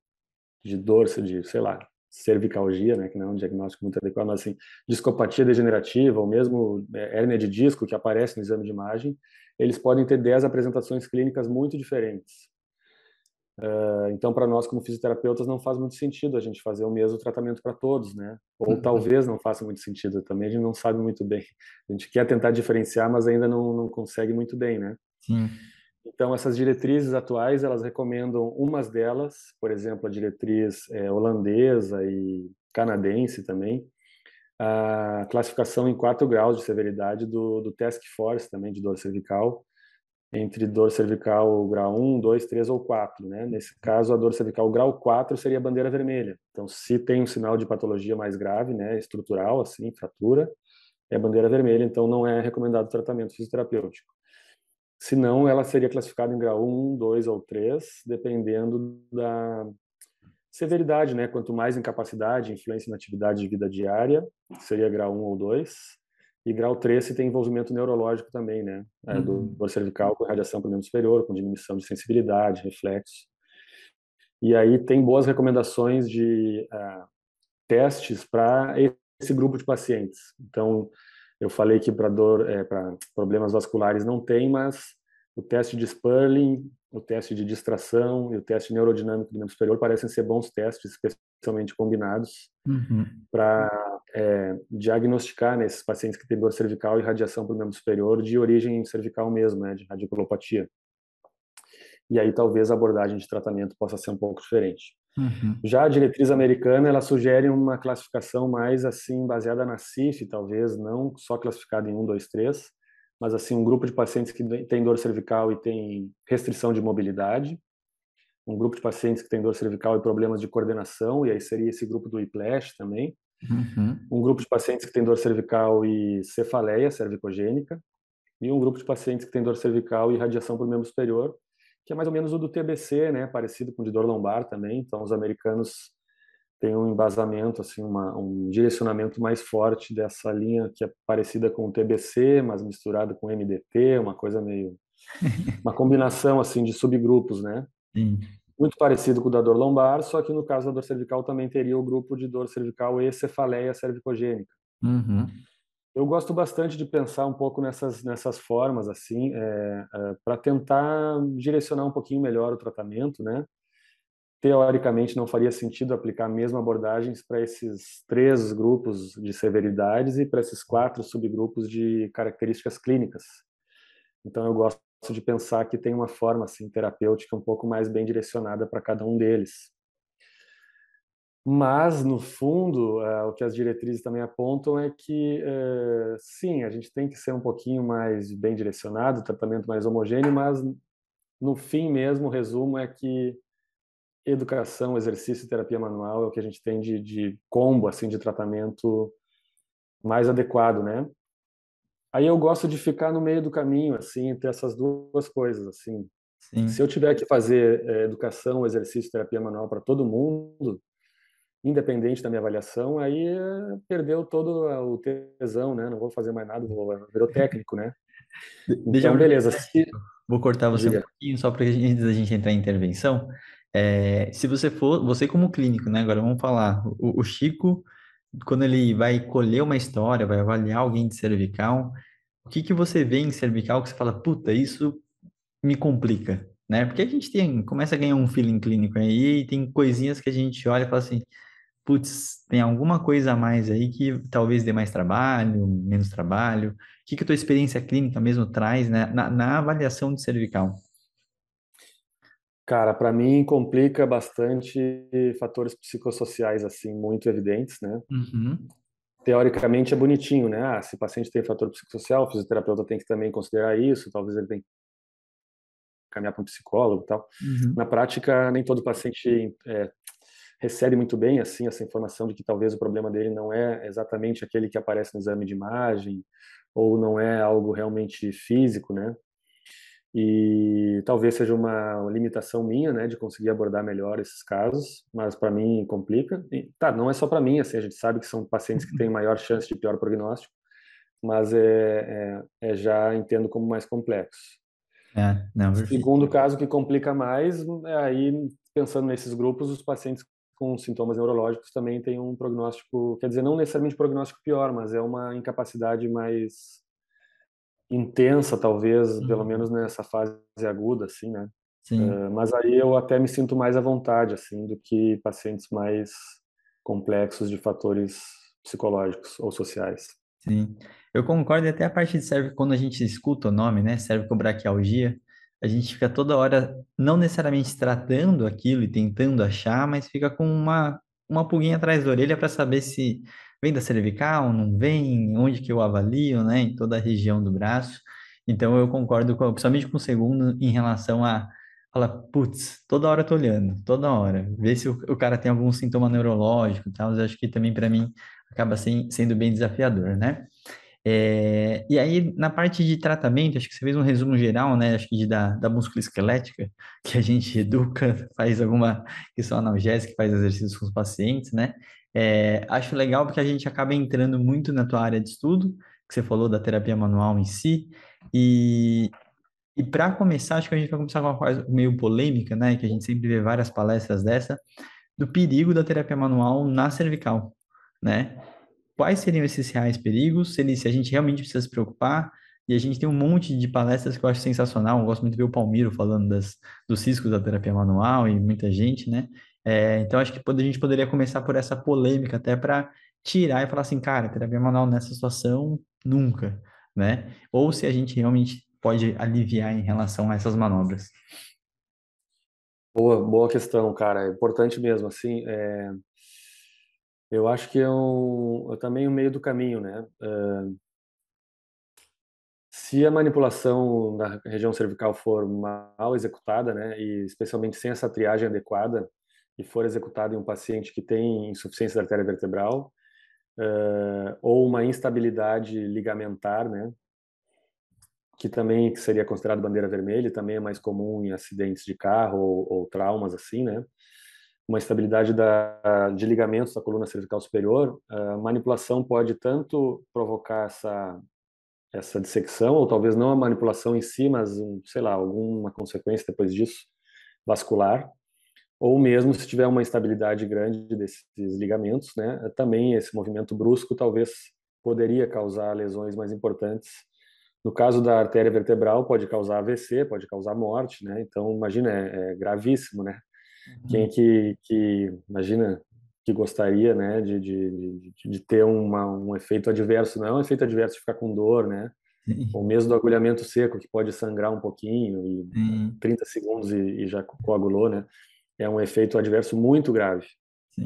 de dor, de, sei lá, cervicalgia, né, que não é um diagnóstico muito adequado, mas assim, discopatia degenerativa, ou mesmo é, hérnia de disco que aparece no exame de imagem, eles podem ter 10 apresentações clínicas muito diferentes. Uh, então, para nós como fisioterapeutas não faz muito sentido a gente fazer o mesmo tratamento para todos, né? Ou uhum. talvez não faça muito sentido. Também a gente não sabe muito bem. A gente quer tentar diferenciar, mas ainda não, não consegue muito bem, né? Sim. Então, essas diretrizes atuais, elas recomendam umas delas, por exemplo, a diretriz é, holandesa e canadense também, a classificação em quatro graus de severidade do, do Task Force também de dor cervical, entre dor cervical grau 1, 2, 3 ou 4. Né? Nesse caso, a dor cervical grau 4 seria a bandeira vermelha. Então, se tem um sinal de patologia mais grave, né, estrutural, assim, fratura, é bandeira vermelha, então não é recomendado tratamento fisioterapêutico. Se não, ela seria classificada em grau 1, 2 ou 3, dependendo da severidade, né? Quanto mais incapacidade, influência na atividade de vida diária, seria grau 1 ou 2, e grau 3 se tem envolvimento neurológico também, né? É, do uhum. dor cervical com radiação para o membro superior, com diminuição de sensibilidade, reflexo. E aí tem boas recomendações de uh, testes para esse grupo de pacientes. Então, eu falei que para dor, é, para problemas vasculares não tem, mas o teste de Sperling, o teste de distração e o teste neurodinâmico do membro superior parecem ser bons testes, especialmente combinados, uhum. para é, diagnosticar nesses né, pacientes que têm dor cervical e radiação para o membro superior de origem cervical mesmo, né, de radiculopatia. E aí talvez a abordagem de tratamento possa ser um pouco diferente. Uhum. Já a diretriz americana, ela sugere uma classificação mais assim baseada na CIF, talvez, não só classificada em 1, 2, 3, mas assim um grupo de pacientes que tem dor cervical e tem restrição de mobilidade, um grupo de pacientes que tem dor cervical e problemas de coordenação, e aí seria esse grupo do Whiplash também, uhum. um grupo de pacientes que tem dor cervical e cefaleia cervicogênica, e um grupo de pacientes que tem dor cervical e radiação por membro superior, que é mais ou menos o do TBC, né, parecido com o de dor lombar também. Então, os americanos têm um embasamento, assim, uma, um direcionamento mais forte dessa linha que é parecida com o TBC, mas misturado com MDT, uma coisa meio uma combinação assim de subgrupos, né? Sim. Muito parecido com o da dor lombar, só que no caso da dor cervical também teria o grupo de dor cervical e cefaleia cervicogênica. Uhum. Eu gosto bastante de pensar um pouco nessas nessas formas assim, é, é, para tentar direcionar um pouquinho melhor o tratamento, né? Teoricamente não faria sentido aplicar a mesma abordagens para esses três grupos de severidades e para esses quatro subgrupos de características clínicas. Então eu gosto de pensar que tem uma forma assim terapêutica um pouco mais bem direcionada para cada um deles. Mas no fundo, uh, o que as diretrizes também apontam é que uh, sim, a gente tem que ser um pouquinho mais bem direcionado, tratamento mais homogêneo, mas no fim mesmo, o resumo é que educação, exercício e terapia manual é o que a gente tem de, de combo assim de tratamento mais adequado, né? Aí eu gosto de ficar no meio do caminho, assim, entre essas duas coisas, assim. Sim. Se eu tiver que fazer é, educação, exercício, terapia manual para todo mundo, independente da minha avaliação, aí é, perdeu todo o tesão, né? Não vou fazer mais nada, vou virar técnico, né? Deixa então, beleza. Se... Vou cortar você Diga. um pouquinho, só para antes da gente entrar em intervenção. É, se você for, você como clínico, né? Agora vamos falar. O, o Chico quando ele vai colher uma história, vai avaliar alguém de cervical, o que que você vê em cervical que você fala, puta, isso me complica, né? Porque a gente tem, começa a ganhar um feeling clínico aí, e tem coisinhas que a gente olha e fala assim, putz, tem alguma coisa a mais aí que talvez dê mais trabalho, menos trabalho. O que que a tua experiência clínica mesmo traz, né, na, na avaliação de cervical? Cara, para mim complica bastante fatores psicossociais assim muito evidentes, né? Uhum. Teoricamente é bonitinho, né? Ah, se o paciente tem fator psicossocial, o fisioterapeuta tem que também considerar isso, talvez ele tenha que caminhar para um psicólogo, e tal. Uhum. Na prática, nem todo paciente é, recebe muito bem assim essa informação de que talvez o problema dele não é exatamente aquele que aparece no exame de imagem ou não é algo realmente físico, né? E talvez seja uma limitação minha, né, de conseguir abordar melhor esses casos, mas para mim complica. E, tá, não é só para mim, assim, a gente sabe que são pacientes que têm maior chance de pior prognóstico, mas é, é, é já entendo como mais complexo. É, não, Segundo caso que complica mais, é aí pensando nesses grupos, os pacientes com sintomas neurológicos também têm um prognóstico, quer dizer, não necessariamente prognóstico pior, mas é uma incapacidade mais intensa, talvez, uhum. pelo menos nessa fase aguda, assim, né? Uh, mas aí eu até me sinto mais à vontade, assim, do que pacientes mais complexos de fatores psicológicos ou sociais. Sim, eu concordo até a parte de cervical, quando a gente escuta o nome, né, cervicobraquialgia, a gente fica toda hora não necessariamente tratando aquilo e tentando achar, mas fica com uma, uma pulguinha atrás da orelha para saber se vem da cervical, não vem, onde que eu avalio, né, em toda a região do braço. Então eu concordo com, principalmente com o segundo em relação a fala, putz, toda hora eu tô olhando, toda hora, ver se o, o cara tem algum sintoma neurológico e tal, eu acho que também para mim acaba sem, sendo bem desafiador, né? É, e aí, na parte de tratamento, acho que você fez um resumo geral, né? Acho que de, da, da musculoesquelética, que a gente educa, faz alguma questão analgésica, faz exercícios com os pacientes, né? É, acho legal porque a gente acaba entrando muito na tua área de estudo, que você falou da terapia manual em si, e, e para começar, acho que a gente vai começar com uma coisa meio polêmica, né? Que a gente sempre vê várias palestras dessa, do perigo da terapia manual na cervical, né? Quais seriam esses reais perigos? Se, ele, se a gente realmente precisa se preocupar, e a gente tem um monte de palestras que eu acho sensacional. Eu gosto muito de ver o Palmiro falando das, dos riscos da terapia manual e muita gente, né? É, então, acho que a gente poderia começar por essa polêmica, até para tirar e falar assim, cara, terapia manual nessa situação, nunca, né? Ou se a gente realmente pode aliviar em relação a essas manobras. Boa, boa questão, cara. É importante mesmo, assim, é... eu acho que é um, eu também o meio do caminho, né? É... Se a manipulação da região cervical for mal executada, né, e especialmente sem essa triagem adequada, e for executado em um paciente que tem insuficiência da artéria vertebral, uh, ou uma instabilidade ligamentar, né? Que também seria considerado bandeira vermelha, também é mais comum em acidentes de carro ou, ou traumas assim, né? Uma instabilidade da, de ligamentos da coluna cervical superior, a manipulação pode tanto provocar essa essa dissecção, ou talvez não a manipulação em si, mas, um, sei lá, alguma consequência depois disso, vascular, ou mesmo se tiver uma instabilidade grande desses ligamentos, né, também esse movimento brusco talvez poderia causar lesões mais importantes. No caso da artéria vertebral, pode causar AVC, pode causar morte, né? Então, imagina, é, é gravíssimo, né? Uhum. Quem que, que, imagina, que gostaria, né, de, de, de, de ter uma, um efeito adverso, não é um efeito adverso de ficar com dor, né? Sim. Ou mesmo do agulhamento seco, que pode sangrar um pouquinho, e Sim. 30 segundos e, e já coagulou, né? É um efeito adverso muito grave. Sim.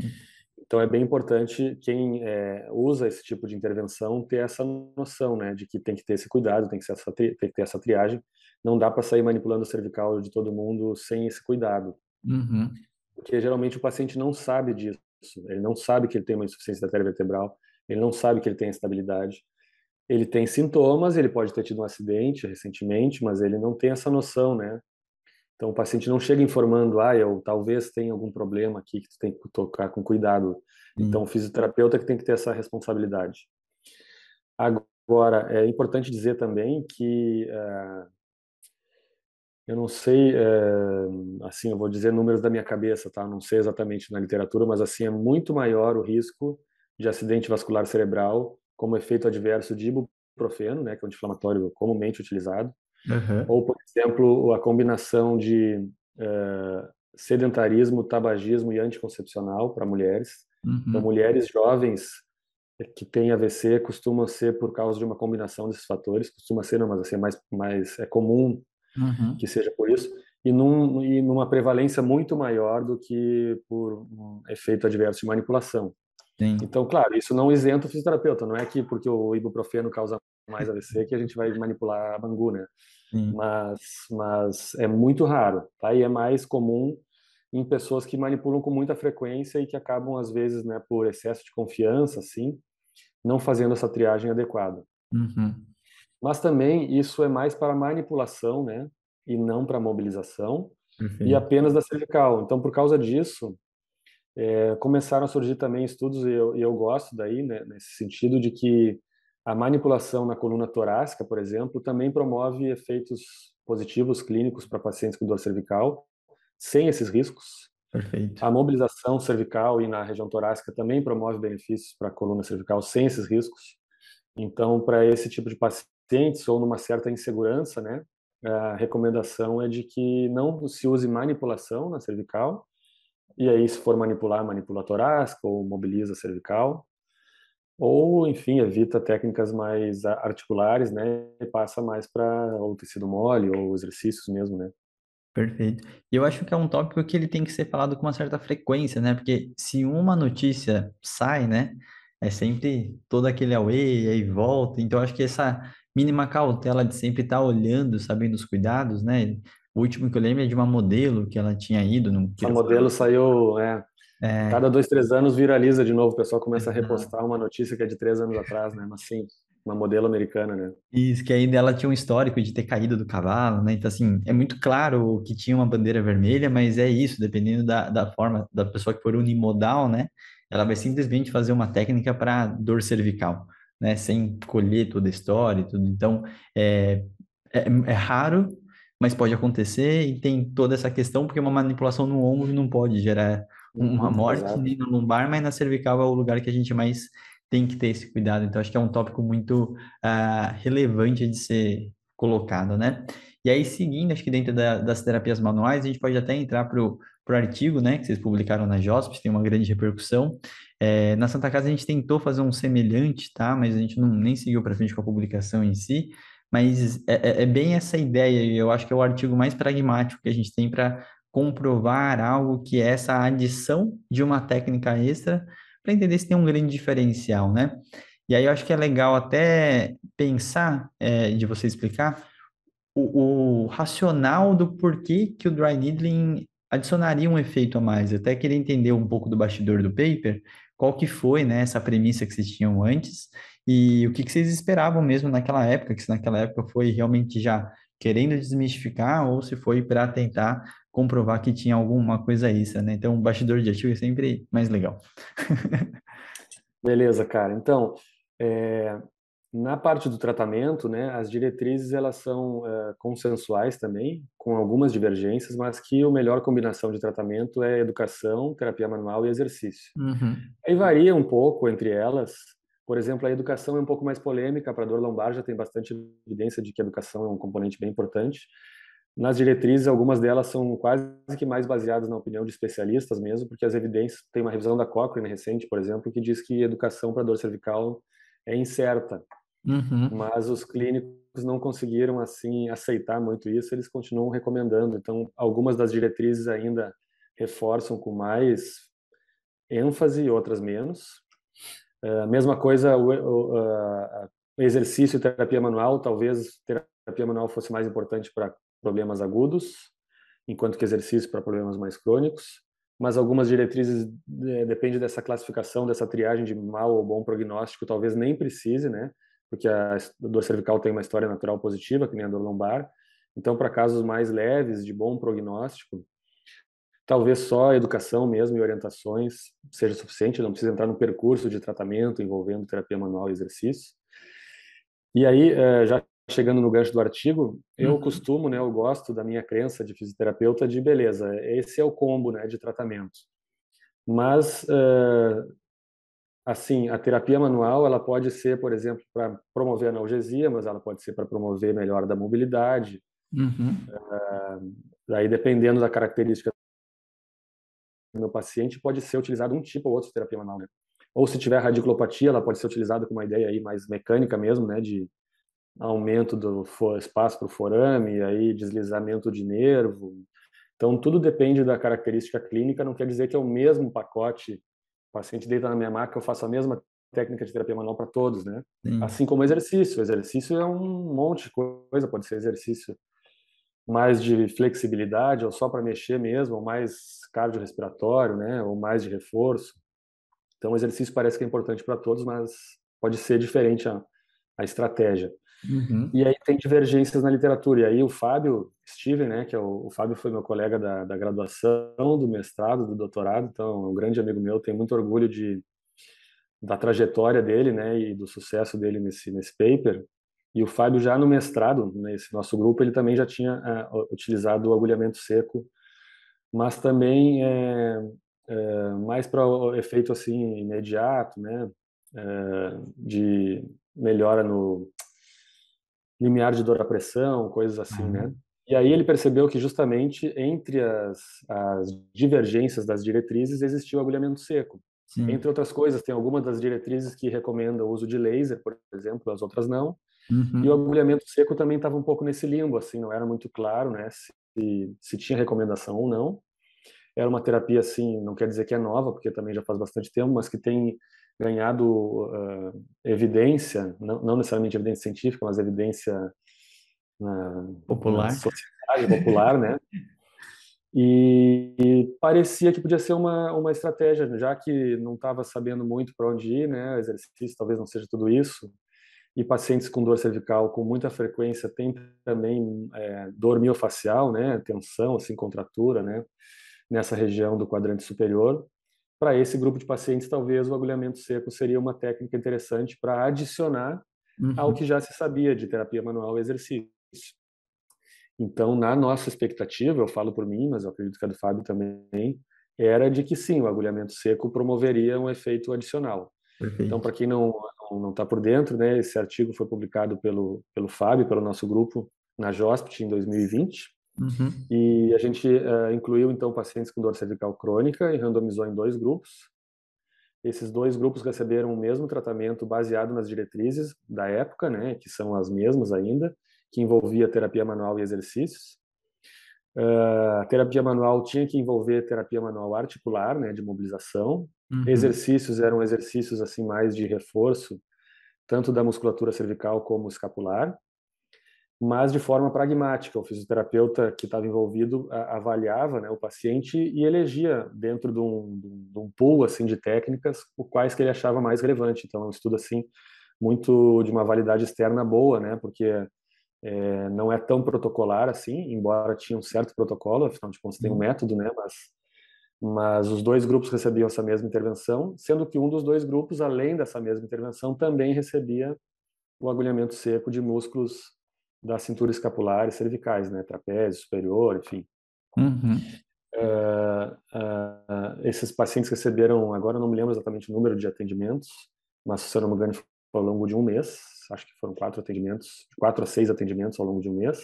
Então é bem importante quem é, usa esse tipo de intervenção ter essa noção, né, de que tem que ter esse cuidado, tem que, essa, tem que ter essa triagem. Não dá para sair manipulando o cervical de todo mundo sem esse cuidado, uhum. porque geralmente o paciente não sabe disso. Ele não sabe que ele tem uma insuficiência da artéria vertebral, ele não sabe que ele tem estabilidade. Ele tem sintomas, ele pode ter tido um acidente recentemente, mas ele não tem essa noção, né, então, o paciente não chega informando, ah, eu talvez tenha algum problema aqui que tu tem que tocar com cuidado. Então, o fisioterapeuta que tem que ter essa responsabilidade. Agora, é importante dizer também que uh, eu não sei, uh, assim, eu vou dizer números da minha cabeça, tá? Não sei exatamente na literatura, mas assim é muito maior o risco de acidente vascular cerebral como efeito adverso de ibuprofeno, né, que é um anti-inflamatório comumente utilizado, Uhum. Ou, por exemplo, a combinação de uh, sedentarismo, tabagismo e anticoncepcional para mulheres. Uhum. Então, mulheres jovens que têm AVC costumam ser por causa de uma combinação desses fatores. Costuma ser, não, mas assim, é mais, mais é comum uhum. que seja por isso. E, num, e numa prevalência muito maior do que por um efeito adverso de manipulação. Sim. Então, claro, isso não isenta o fisioterapeuta. Não é que porque o ibuprofeno causa mais AVC que a gente vai manipular a bangu, né? Mas, mas é muito raro, tá? E é mais comum em pessoas que manipulam com muita frequência e que acabam às vezes, né, por excesso de confiança, assim, não fazendo essa triagem adequada. Uhum. Mas também isso é mais para manipulação, né, e não para mobilização e apenas da cervical. Então, por causa disso, é, começaram a surgir também estudos e eu, e eu gosto daí, né, nesse sentido de que a manipulação na coluna torácica, por exemplo, também promove efeitos positivos clínicos para pacientes com dor cervical, sem esses riscos. Perfeito. A mobilização cervical e na região torácica também promove benefícios para a coluna cervical sem esses riscos. Então, para esse tipo de pacientes ou numa certa insegurança, né, a recomendação é de que não se use manipulação na cervical. E aí, se for manipular, manipula torácica ou mobiliza a cervical ou enfim evita técnicas mais articulares, né, e passa mais para o tecido mole ou exercícios mesmo, né. Perfeito. E eu acho que é um tópico que ele tem que ser falado com uma certa frequência, né? Porque se uma notícia sai, né, é sempre todo aquele away, aí volta. Então, acho que essa mínima cautela de sempre estar olhando, sabendo os cuidados, né? O último que eu lembro é de uma modelo que ela tinha ido no. A modelo saiu, é, é... Cada dois, três anos viraliza de novo, o pessoal começa a repostar uma notícia que é de três anos atrás, né? Mas sim, uma modelo americana, né? Isso, que aí dela tinha um histórico de ter caído do cavalo, né? Então, assim, é muito claro que tinha uma bandeira vermelha, mas é isso, dependendo da, da forma da pessoa que for unimodal, né? Ela vai simplesmente fazer uma técnica para dor cervical, né? Sem colher toda a história e tudo. Então, é, é, é raro, mas pode acontecer e tem toda essa questão, porque uma manipulação no ombro não pode gerar uma morte Exato. nem no lombar, mas na cervical é o lugar que a gente mais tem que ter esse cuidado. Então, acho que é um tópico muito uh, relevante de ser colocado, né? E aí, seguindo, acho que dentro da, das terapias manuais, a gente pode até entrar para o artigo, né, que vocês publicaram na JOSP, tem uma grande repercussão. É, na Santa Casa, a gente tentou fazer um semelhante, tá? Mas a gente não, nem seguiu para frente com a publicação em si. Mas é, é, é bem essa ideia, e eu acho que é o artigo mais pragmático que a gente tem para comprovar algo que é essa adição de uma técnica extra para entender se tem um grande diferencial, né? E aí eu acho que é legal até pensar, é, de você explicar, o, o, racional do porquê que o dry needling adicionaria um efeito a mais. Eu até queria entender um pouco do bastidor do paper, qual que foi, né, essa premissa que vocês tinham antes e o que que vocês esperavam mesmo naquela época, que se naquela época foi realmente já querendo desmistificar ou se foi para tentar comprovar que tinha alguma coisa isso, né? Então, o bastidor de ativo é sempre mais legal. Beleza, cara. Então, é, na parte do tratamento, né, as diretrizes elas são é, consensuais também, com algumas divergências, mas que a melhor combinação de tratamento é educação, terapia manual e exercício. Uhum. Aí varia um pouco entre elas. Por exemplo, a educação é um pouco mais polêmica, para dor lombar já tem bastante evidência de que a educação é um componente bem importante. Nas diretrizes, algumas delas são quase que mais baseadas na opinião de especialistas mesmo, porque as evidências, tem uma revisão da Cochrane recente, por exemplo, que diz que educação para dor cervical é incerta. Uhum. Mas os clínicos não conseguiram assim aceitar muito isso, eles continuam recomendando. Então, algumas das diretrizes ainda reforçam com mais ênfase, outras menos. Uh, mesma coisa, o, o, uh, exercício e terapia manual, talvez terapia manual fosse mais importante para problemas agudos, enquanto que exercício para problemas mais crônicos. Mas algumas diretrizes, é, depende dessa classificação, dessa triagem de mal ou bom prognóstico, talvez nem precise, né? Porque a dor cervical tem uma história natural positiva, que nem a dor lombar. Então, para casos mais leves, de bom prognóstico, talvez só educação mesmo e orientações seja suficiente, não precisa entrar no percurso de tratamento envolvendo terapia manual e exercício. E aí, é, já chegando no gancho do artigo, eu uhum. costumo, né, eu gosto da minha crença de fisioterapeuta de beleza, esse é o combo, né, de tratamento. Mas, uh, assim, a terapia manual, ela pode ser, por exemplo, para promover analgesia, mas ela pode ser para promover melhora da mobilidade. Uhum. Uh, daí, dependendo da característica do meu paciente, pode ser utilizado um tipo ou outro de terapia manual, né? Ou se tiver radiculopatia, ela pode ser utilizada com uma ideia aí mais mecânica mesmo, né, de aumento do espaço para o forame, aí deslizamento de nervo. Então, tudo depende da característica clínica, não quer dizer que é o mesmo pacote. O paciente deita na minha maca, eu faço a mesma técnica de terapia manual para todos, né? Sim. Assim como exercício. O exercício é um monte de coisa, pode ser exercício mais de flexibilidade, ou só para mexer mesmo, ou mais cardiorrespiratório, né? Ou mais de reforço. Então, o exercício parece que é importante para todos, mas pode ser diferente a, a estratégia. Uhum. E aí tem divergências na literatura. E aí o Fábio Steven, né, que é o, o Fábio foi meu colega da, da graduação, do mestrado, do doutorado, então é um grande amigo meu, tenho muito orgulho de da trajetória dele, né, e do sucesso dele nesse nesse paper. E o Fábio já no mestrado, nesse nosso grupo, ele também já tinha uh, utilizado o agulhamento seco, mas também é, é, mais para o efeito assim imediato, né, é, de melhora no limiar de dor à pressão, coisas assim, uhum. né? E aí ele percebeu que justamente entre as, as divergências das diretrizes existia o agulhamento seco. Sim. Entre outras coisas, tem algumas das diretrizes que recomendam o uso de laser, por exemplo, as outras não. Uhum. E o agulhamento seco também estava um pouco nesse limbo, assim, não era muito claro, né, se, se tinha recomendação ou não. Era uma terapia, assim, não quer dizer que é nova, porque também já faz bastante tempo, mas que tem ganhado uh, evidência, não, não, necessariamente evidência científica, mas evidência na, popular, na sociedade popular, né? E, e, parecia que podia ser uma, uma estratégia, já que não estava sabendo muito para onde ir, né? O exercício talvez não seja tudo isso. E pacientes com dor cervical com muita frequência têm também é, dor miofacial, né? Tensão, assim, contratura, né? Nessa região do quadrante superior para esse grupo de pacientes, talvez o agulhamento seco seria uma técnica interessante para adicionar uhum. ao que já se sabia de terapia manual e exercício. Então, na nossa expectativa, eu falo por mim, mas eu acredito que a do Fábio também, era de que sim, o agulhamento seco promoveria um efeito adicional. Perfeito. Então, para quem não não está por dentro, né, esse artigo foi publicado pelo pelo Fábio, pelo nosso grupo na JOSPT em 2020. Uhum. E a gente uh, incluiu então pacientes com dor cervical crônica e randomizou em dois grupos. Esses dois grupos receberam o mesmo tratamento baseado nas diretrizes da época, né, que são as mesmas ainda, que envolvia terapia manual e exercícios. Uh, a terapia manual tinha que envolver terapia manual articular, né, de mobilização. Uhum. Exercícios eram exercícios assim mais de reforço, tanto da musculatura cervical como escapular. Mas de forma pragmática. O fisioterapeuta que estava envolvido avaliava né, o paciente e elegia dentro de um, de um pool assim de técnicas o quais que ele achava mais relevante. Então, é um estudo assim muito de uma validade externa boa, né? Porque é, não é tão protocolar assim, embora tinha um certo protocolo, afinal de contas tem um uhum. método, né? Mas mas os dois grupos recebiam essa mesma intervenção, sendo que um dos dois grupos, além dessa mesma intervenção, também recebia o agulhamento seco de músculos da cintura escapular e cervicais, né, trapézio superior, enfim. Uhum. Uh, uh, esses pacientes receberam, agora não me lembro exatamente o número de atendimentos, mas se eu não me engano foi ao longo de um mês, acho que foram quatro atendimentos, quatro a seis atendimentos ao longo de um mês.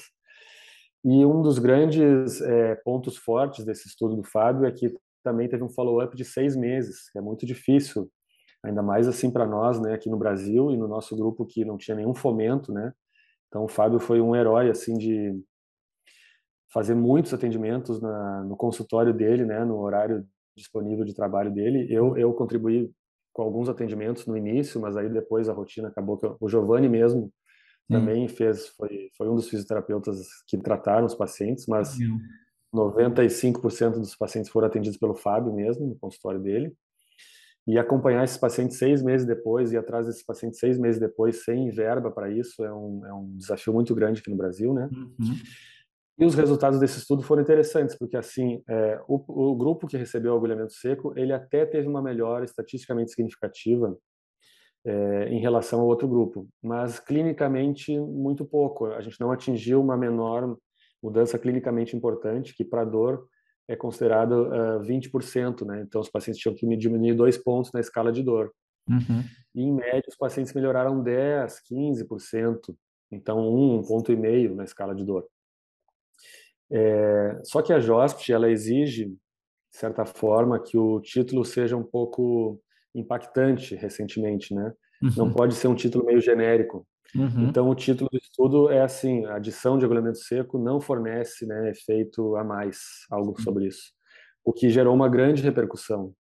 E um dos grandes é, pontos fortes desse estudo do Fábio é que também teve um follow-up de seis meses, que é muito difícil, ainda mais assim para nós, né, aqui no Brasil e no nosso grupo que não tinha nenhum fomento, né. Então o Fábio foi um herói assim de fazer muitos atendimentos na, no consultório dele, né, no horário disponível de trabalho dele. Eu eu contribuí com alguns atendimentos no início, mas aí depois a rotina acabou que o Giovanni mesmo também fez, foi, foi um dos fisioterapeutas que trataram os pacientes, mas 95% dos pacientes foram atendidos pelo Fábio mesmo, no consultório dele. E acompanhar esses pacientes seis meses depois e atrás desses pacientes seis meses depois, sem verba para isso, é um, é um desafio muito grande aqui no Brasil, né? Uhum. E os resultados desse estudo foram interessantes, porque assim, é, o, o, grupo que recebeu o agulhamento seco, ele até teve uma melhora estatisticamente significativa é, em relação ao outro grupo, mas clinicamente muito pouco. A gente não atingiu uma menor mudança clinicamente importante, que para dor é considerado uh, 20%, né? Então os pacientes tinham que diminuir dois pontos na escala de dor. Uhum. E em média os pacientes melhoraram 10, 15%, então um, um ponto e meio na escala de dor. É, só que a JOSPT ela exige, de certa forma, que o título seja um pouco impactante recentemente, né? Uhum. Não pode ser um título meio genérico. Uhum. Então, o título do estudo é assim: a adição de agulhamento seco não fornece né, efeito a mais, algo sobre isso. O que gerou uma grande repercussão.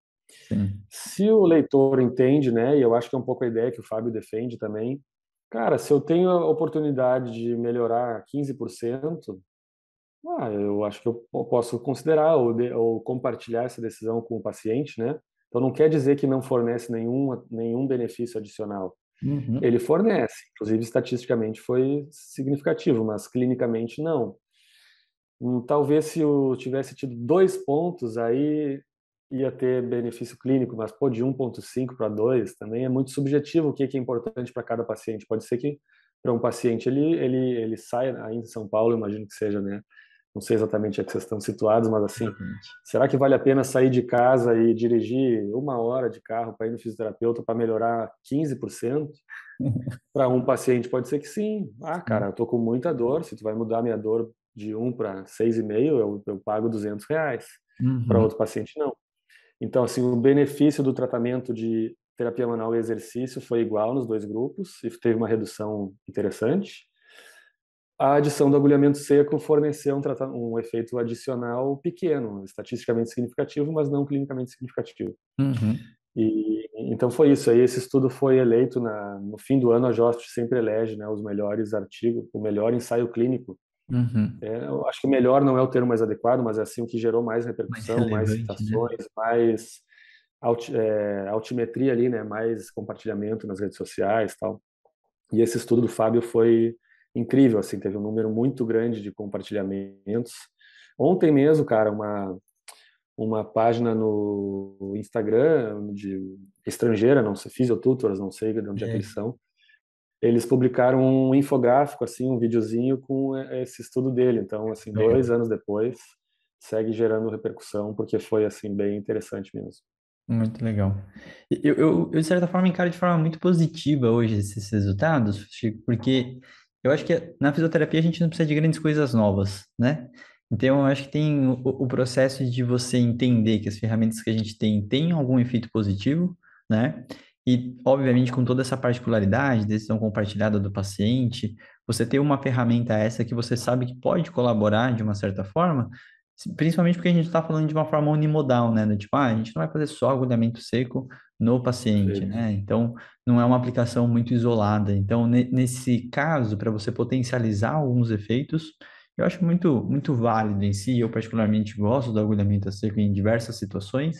Sim. Se o leitor entende, né, e eu acho que é um pouco a ideia que o Fábio defende também, cara, se eu tenho a oportunidade de melhorar 15%, ah, eu acho que eu posso considerar ou, de, ou compartilhar essa decisão com o paciente, né? Então não quer dizer que não fornece nenhum, nenhum benefício adicional. Uhum. Ele fornece, inclusive estatisticamente foi significativo, mas clinicamente não. Hum, talvez se eu tivesse tido dois pontos, aí ia ter benefício clínico, mas pô, de 1.5 para 2 também é muito subjetivo o que é importante para cada paciente. Pode ser que para um paciente ele, ele, ele saia ainda em São Paulo, imagino que seja, né? Não sei exatamente onde vocês estão situados, mas assim, será que vale a pena sair de casa e dirigir uma hora de carro para ir no fisioterapeuta para melhorar 15%? para um paciente pode ser que sim. Ah, cara, eu tô com muita dor, se tu vai mudar minha dor de 1 para 6,5, eu, eu pago 200 reais. Uhum. Para outro paciente, não. Então, assim, o benefício do tratamento de terapia manual e exercício foi igual nos dois grupos e teve uma redução interessante a adição do agulhamento seco forneceu um, um, efeito adicional pequeno, estatisticamente significativo, mas não clinicamente significativo. Uhum. E então foi isso. Aí esse estudo foi eleito na, no fim do ano. A JOST sempre elege né, os melhores artigos, o melhor ensaio clínico. Uhum. É, eu acho que melhor não é o termo mais adequado, mas é assim o que gerou mais repercussão, mais, mais né? citações, né? mais alt, é, altimetria ali, né, mais compartilhamento nas redes sociais, tal. E esse estudo do Fábio foi incrível, assim, teve um número muito grande de compartilhamentos. Ontem mesmo, cara, uma uma página no Instagram de estrangeira, não sei, Physiotutors, não sei de onde é, é que eles são. Eles publicaram um infográfico, assim, um videozinho com esse estudo dele. Então, assim, dois anos depois, segue gerando repercussão, porque foi, assim, bem interessante mesmo. Muito legal. Eu, eu, eu, de certa forma, encaro de forma muito positiva hoje esses resultados, Chico, porque eu acho que na fisioterapia a gente não precisa de grandes coisas novas, né? Então, eu acho que tem o, o processo de você entender que as ferramentas que a gente tem têm algum efeito positivo, né? E, obviamente, com toda essa particularidade, decisão compartilhada do paciente, você ter uma ferramenta essa que você sabe que pode colaborar de uma certa forma, Principalmente porque a gente está falando de uma forma unimodal, né? Tipo, ah, a gente não vai fazer só agulhamento seco no paciente, Perfeito. né? Então, não é uma aplicação muito isolada. Então, ne- nesse caso, para você potencializar alguns efeitos, eu acho muito, muito válido em si. Eu, particularmente, gosto do agulhamento seco em diversas situações.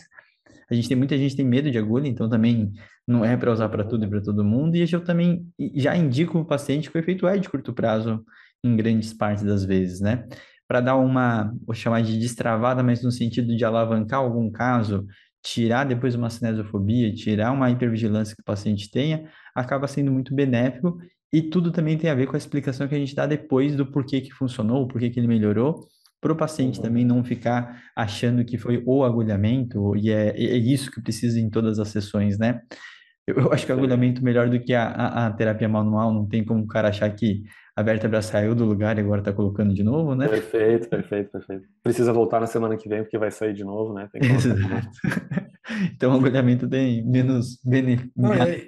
A gente tem muita gente tem medo de agulha, então também não é para usar para tudo e para todo mundo. E eu também já indico o paciente que o efeito é de curto prazo em grandes partes das vezes, né? Para dar uma, vou chamar de destravada, mas no sentido de alavancar algum caso, tirar depois uma cinesiofobia, tirar uma hipervigilância que o paciente tenha, acaba sendo muito benéfico. E tudo também tem a ver com a explicação que a gente dá depois do porquê que funcionou, porquê que ele melhorou para o paciente Uhum. também não ficar achando que foi o agulhamento, e é, é isso que precisa em todas as sessões, né? Eu, eu acho que o agulhamento melhor do que a, a, a terapia manual, não tem como o cara achar que a vértebra saiu do lugar e agora está colocando de novo, né? Perfeito, perfeito, perfeito. Precisa voltar na semana que vem, porque vai sair de novo, né? Tem que colocar de novo. Exato. Então, o agulhamento tem menos benefício.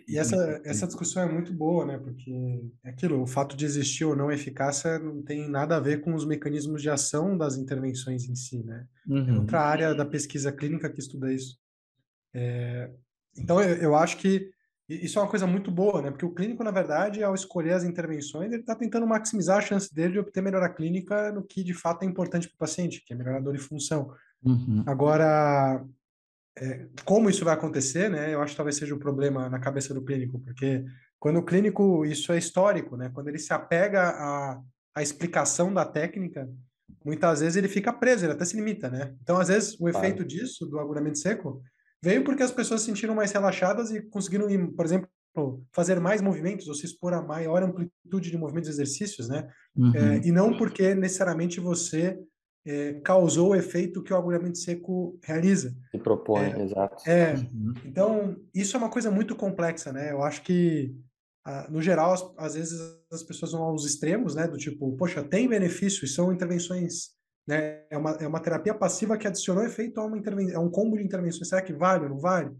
E, e essa, essa discussão é muito boa, né? Porque é aquilo, o fato de existir ou não eficácia não tem nada a ver com os mecanismos de ação das intervenções em si, né? É Uhum, outra área da pesquisa clínica que estuda isso. É, então, eu, eu acho que isso é uma coisa muito boa, né? Porque o clínico, na verdade, ao escolher as intervenções, ele está tentando maximizar a chance dele de obter melhora clínica no que de fato é importante para o paciente, que é melhorar a dor e função. uhum, Agora, é, como isso vai acontecer, né? Eu acho que talvez seja o problema na cabeça do clínico, porque quando o clínico, isso é histórico, né? Quando ele se apega à, à explicação da técnica, muitas vezes ele fica preso, ele até se limita, né? Então, às vezes, o efeito Claro. disso, do agulhamento seco, veio porque as pessoas se sentiram mais relaxadas e conseguiram, ir, por exemplo, fazer mais movimentos ou se expor a maior amplitude de movimentos e exercícios, né? É, uhum, e não porque necessariamente você é, causou o efeito que o agulhamento seco realiza. Se propõe, exato. É, uhum, então, isso é uma coisa muito complexa, né? Eu acho que, ah, no geral, as- às vezes as pessoas vão aos extremos, né? Do tipo, poxa, tem benefícios, são intervenções, né? É uma, é uma terapia passiva que adicionou efeito a uma intervenção, é um combo de intervenções. Será que vale ou não vale?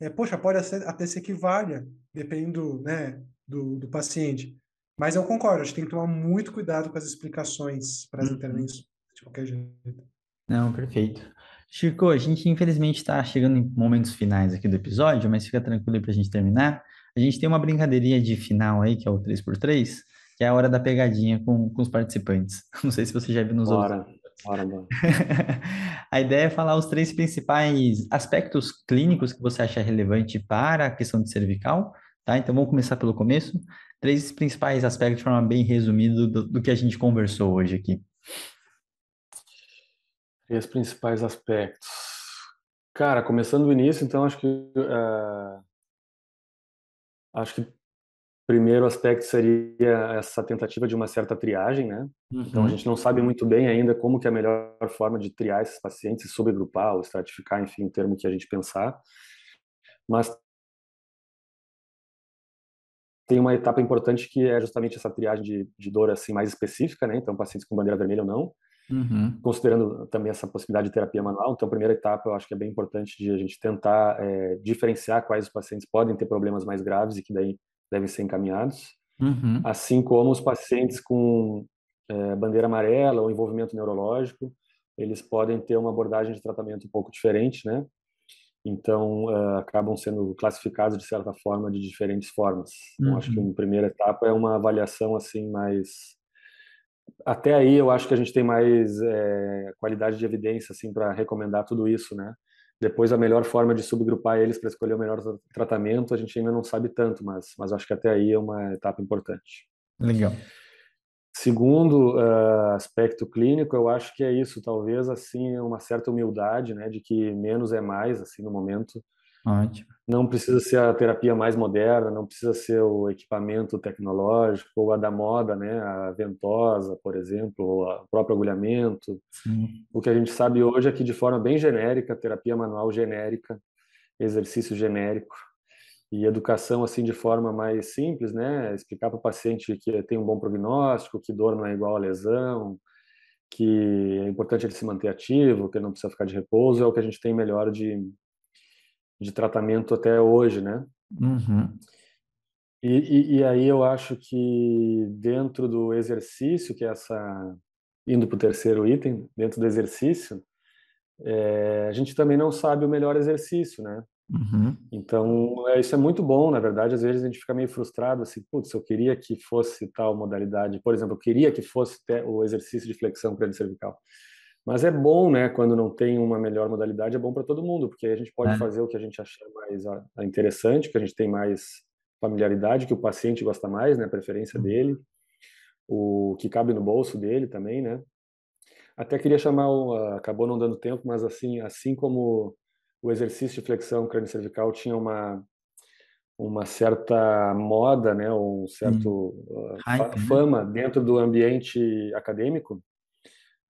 É, poxa, pode ser- até ser que valha, dependendo, né, do, do paciente. Mas eu concordo, a gente tem que tomar muito cuidado com as explicações para as uhum. intervenções, de qualquer jeito. Não, perfeito. Chico, a gente infelizmente está chegando em momentos finais aqui do episódio, mas fica tranquilo para a gente terminar. A gente tem uma brincadeirinha de final aí, que é o 3x3, que é a hora da pegadinha com, com os participantes. Não sei se você já viu nos outros. Bora, bora. A ideia é falar os três principais aspectos clínicos que você acha relevante para a questão de cervical, tá? Então vamos começar pelo começo. Três principais aspectos de forma bem resumida do, do que a gente conversou hoje aqui. Os principais aspectos. Cara, começando do início, então acho que eh, acho que primeiro aspecto seria essa tentativa de uma certa triagem, né? Então a Uhum, gente não sabe muito bem ainda como que é a melhor forma de triar esses pacientes, subgrupar ou estratificar, enfim, o termo que a gente pensar. Mas tem uma etapa importante que é justamente essa triagem de, de dor assim mais específica, né? Então pacientes com bandeira vermelha ou não, uhum, considerando também essa possibilidade de terapia manual. Então, a primeira etapa eu acho que é bem importante de a gente tentar é, diferenciar quais os pacientes podem ter problemas mais graves e que daí devem ser encaminhados, uhum, assim como os pacientes com é, bandeira amarela ou envolvimento neurológico, eles podem ter uma abordagem de tratamento um pouco diferente, né? Então, uh, acabam sendo classificados de certa forma de diferentes formas. Então, acho que uhum, uma primeira etapa é uma avaliação assim mais até aí eu acho que a gente tem mais é, qualidade de evidência assim para recomendar tudo isso, né? Depois a melhor forma de subgrupar eles para escolher o melhor tratamento a gente ainda não sabe tanto, mas mas acho que até aí é uma etapa importante. legal. Segundo uh, aspecto clínico, eu acho que é isso, talvez assim uma certa humildade, né, de que menos é mais assim no momento. Ótimo. Não precisa ser a terapia mais moderna, não precisa ser o equipamento tecnológico ou a da moda, né, a ventosa, por exemplo, ou o próprio agulhamento. Sim. O que a gente sabe hoje é que de forma bem genérica, terapia manual genérica, exercício genérico e educação assim de forma mais simples, né, explicar para o paciente que tem um bom prognóstico, que dor não é igual a lesão, que é importante ele se manter ativo, que ele não precisa ficar de repouso, é o que a gente tem melhor de de tratamento até hoje, né? Uhum, E, e, e, aí eu acho que dentro do exercício, que é essa indo para o terceiro item, dentro do exercício, é, a gente também não sabe o melhor exercício, né? Uhum. Então, é, isso é muito bom, na verdade, às vezes a gente fica meio frustrado, assim, putz, eu queria que fosse tal modalidade, por exemplo, eu queria que fosse o exercício de flexão crânio cervical. Mas é bom, né, quando não tem uma melhor modalidade, é bom para todo mundo, porque a gente pode é. fazer o que a gente achar mais interessante, que a gente tem mais familiaridade, que o paciente gosta mais, né, a preferência uhum. dele, o que cabe no bolso dele também, né. Até queria chamar, acabou não dando tempo, mas assim, assim como o exercício de flexão crânio cervical tinha uma uma certa moda, né, um certo hum. uh, fama dentro do ambiente acadêmico.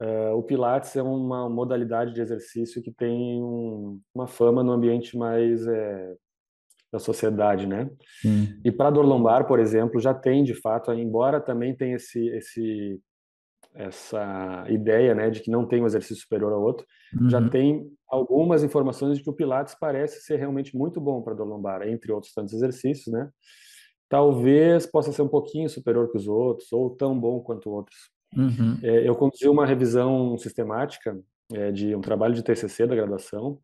Uh, o Pilates é uma modalidade de exercício que tem um, uma fama no ambiente mais é, da sociedade, né? Sim. E para dor lombar, por exemplo, já tem de fato, embora também tenha esse esse essa ideia, né, de que não tem um exercício superior ao outro, uhum. já tem algumas informações de que o Pilates parece ser realmente muito bom para dor lombar, entre outros tantos exercícios, né? Talvez possa ser um pouquinho superior que os outros, ou tão bom quanto outros. Uhum. É, eu conduzi uma revisão sistemática é, de um trabalho de TCC da graduação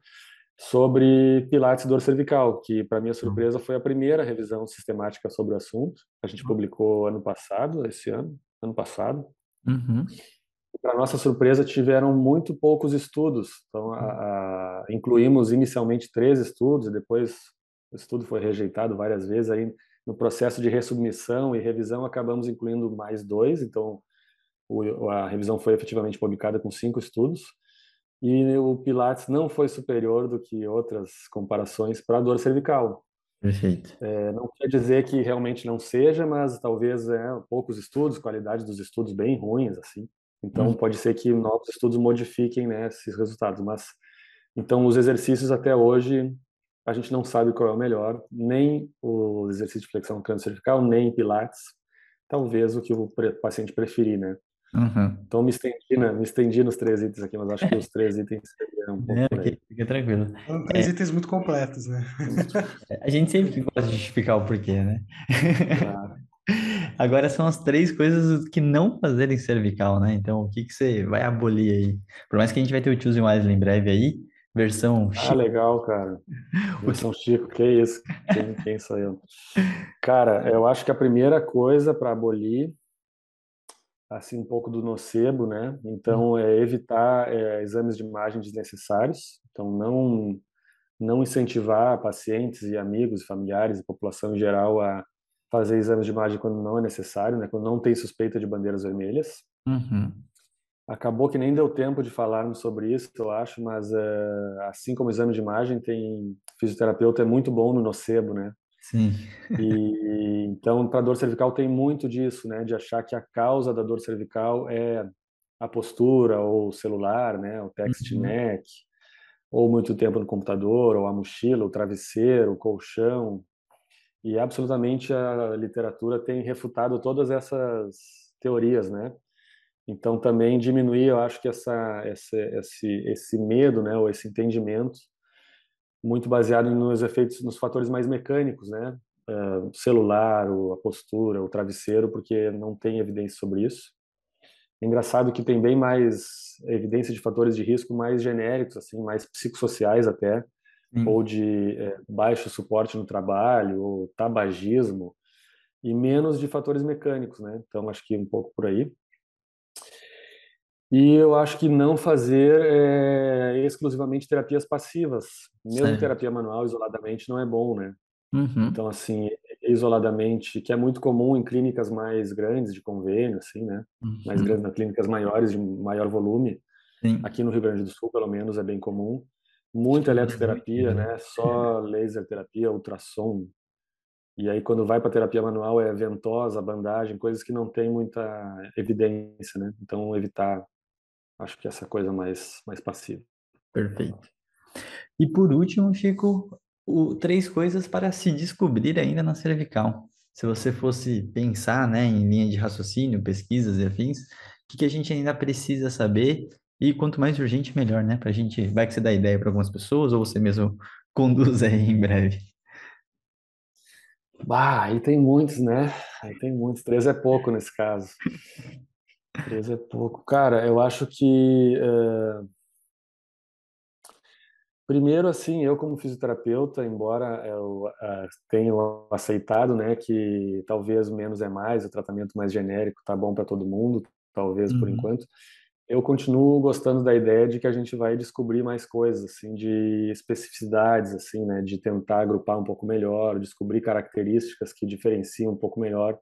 sobre Pilates dor cervical, que, para minha surpresa, foi a primeira revisão sistemática sobre o assunto. A gente publicou ano passado, esse ano, ano passado. Uhum. Para nossa surpresa, tiveram muito poucos estudos. Então, a, a, incluímos inicialmente três estudos, e depois o estudo foi rejeitado várias vezes. Aí, no processo de resubmissão e revisão, acabamos incluindo mais dois. Então, a revisão foi efetivamente publicada com cinco estudos. E o Pilates não foi superior do que outras comparações para dor cervical. Perfeito. É, não quer dizer que realmente não seja, mas talvez é, poucos estudos, qualidade dos estudos bem ruins, assim. Então hum. pode ser que novos estudos modifiquem né, esses resultados. Mas então os exercícios até hoje a gente não sabe qual é o melhor, nem o exercício de flexão cervical, nem Pilates. Talvez o que o paciente preferir, né? Uhum. Então me estendi, né? me estendi nos três itens aqui, mas acho que os três itens seriam um pouco é, Fica tranquilo. São três é. itens muito completos, né? A gente sempre gosta de justificar o porquê, né? Claro. Agora são as três coisas que não fazerem cervical, né? Então, o que, que você vai abolir aí? Por mais que a gente vai ter o Choosing Wisely em breve aí, versão Ah, Chico. legal, cara. Versão Chico, que isso? Quem, quem sou eu? Cara, eu acho que a primeira coisa para abolir assim um pouco do nocebo, né? Então é evitar é, exames de imagem desnecessários. Então não não incentivar pacientes e amigos, familiares e população em geral a fazer exames de imagem quando não é necessário, né? Quando não tem suspeita de bandeiras vermelhas. Uhum. Acabou que nem deu tempo de falarmos sobre isso, eu acho, mas é, assim como exame de imagem, tem fisioterapeuta é muito bom no nocebo, né? Sim. E então, para dor cervical tem muito disso, né, de achar que a causa da dor cervical é a postura ou o celular, né, o text uhum. neck, ou muito tempo no computador, ou a mochila, o travesseiro, o colchão. E absolutamente a literatura tem refutado todas essas teorias, né? Então também diminuir, eu acho que essa, essa esse esse medo, né, ou esse entendimento muito baseado nos efeitos, nos fatores mais mecânicos, né? Uh, celular, a postura, o travesseiro, porque não tem evidência sobre isso. É engraçado que tem bem mais evidência de fatores de risco mais genéricos, assim, mais psicossociais até, hum. ou de é, baixo suporte no trabalho, ou tabagismo, e menos de fatores mecânicos, né? Então acho que um pouco por aí. E eu acho que não fazer é, exclusivamente terapias passivas. Mesmo certo. terapia manual isoladamente não é bom, né? Uhum. Então, assim, isoladamente, que é muito comum em clínicas mais grandes de convênio, assim, né? Uhum. Mais grandes, nas clínicas maiores, de maior volume. Sim. Aqui no Rio Grande do Sul, pelo menos, é bem comum. Muita eletroterapia, né? Só laser terapia, ultrassom. E aí, quando vai para terapia manual, é ventosa, bandagem, coisas que não tem muita evidência, né? Então, evitar Acho que essa coisa mais, mais passiva. Perfeito. E por último, Chico, o, três coisas para se descobrir ainda na cervical. Se você fosse pensar né, em linha de raciocínio, pesquisas e afins, o que, que a gente ainda precisa saber e quanto mais urgente, melhor, né? Para a gente, vai que você dá ideia para algumas pessoas ou você mesmo conduz aí em breve. Bah, aí tem muitos, né? Aí tem muitos. Três é pouco nesse caso. Três é pouco. Cara, eu acho que. Uh... Primeiro, assim, eu como fisioterapeuta, embora eu uh, tenha aceitado, né, que talvez menos é mais, o tratamento mais genérico tá bom para todo mundo, talvez uhum. por enquanto, eu continuo gostando da ideia de que a gente vai descobrir mais coisas, assim, de especificidades, assim, né, de tentar agrupar um pouco melhor, descobrir características que diferenciam um pouco melhor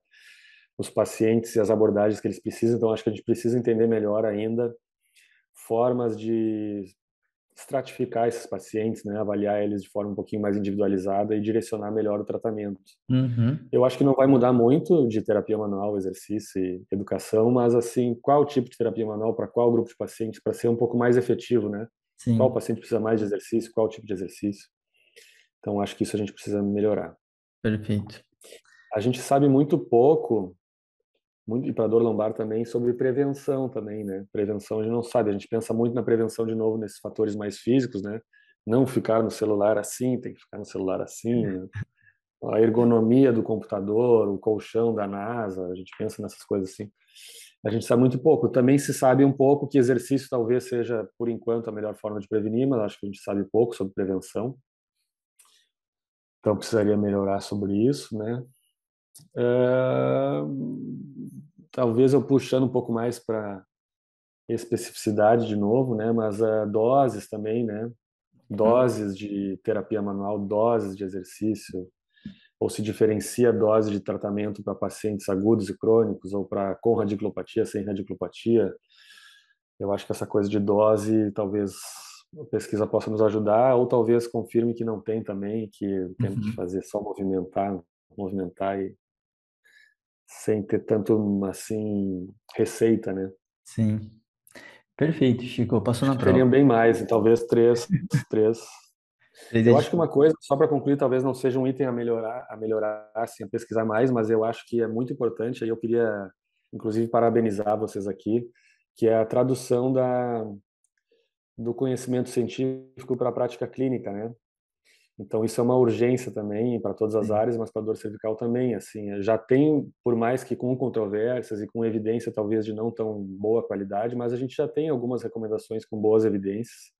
os pacientes e as abordagens que eles precisam. Então, acho que a gente precisa entender melhor ainda formas de estratificar esses pacientes, né, avaliar eles de forma um pouquinho mais individualizada e direcionar melhor o tratamento. Uhum. Eu acho que não vai mudar muito de terapia manual, exercício e educação, mas assim, qual tipo de terapia manual para qual grupo de pacientes para ser um pouco mais efetivo, né? Sim. Qual paciente precisa mais de exercício, qual tipo de exercício? Então acho que isso a gente precisa melhorar. Perfeito. A gente sabe muito pouco muito e para dor lombar também sobre prevenção também, né? Prevenção a gente não sabe, a gente pensa muito na prevenção de novo nesses fatores mais físicos, né? Não ficar no celular assim, tem que ficar no celular assim, né? a ergonomia do computador, o colchão da NASA, a gente pensa nessas coisas assim. A gente sabe muito pouco. Também se sabe um pouco que exercício talvez seja, por enquanto, a melhor forma de prevenir, mas acho que a gente sabe pouco sobre prevenção. Então precisaria melhorar sobre isso, né? Talvez eu puxando um pouco mais para especificidade de novo, né? Mas uh, doses também, né? Doses de terapia manual, doses de exercício, ou se diferencia a dose de tratamento para pacientes agudos e crônicos ou para com radiculopatia, sem radiculopatia. Eu acho que essa coisa de dose, talvez a pesquisa possa nos ajudar, ou talvez confirme que não tem também, que temos uhum. que fazer só movimentar, movimentar e sem ter tanto assim receita, né? Sim. Perfeito, Chico. Passou na prova. Teriam bem mais, talvez três, três. eu acho que uma coisa, só para concluir, talvez não seja um item a melhorar, a melhorar, assim, a pesquisar mais, mas eu acho que é muito importante. Aí eu queria, inclusive, parabenizar vocês aqui, que é a tradução da do conhecimento científico para a prática clínica, né? Então isso é uma urgência também para todas as áreas, mas para a dor cervical também, assim, já tem, por mais que com controvérsias e com evidência talvez de não tão boa qualidade, mas a gente já tem algumas recomendações com boas evidências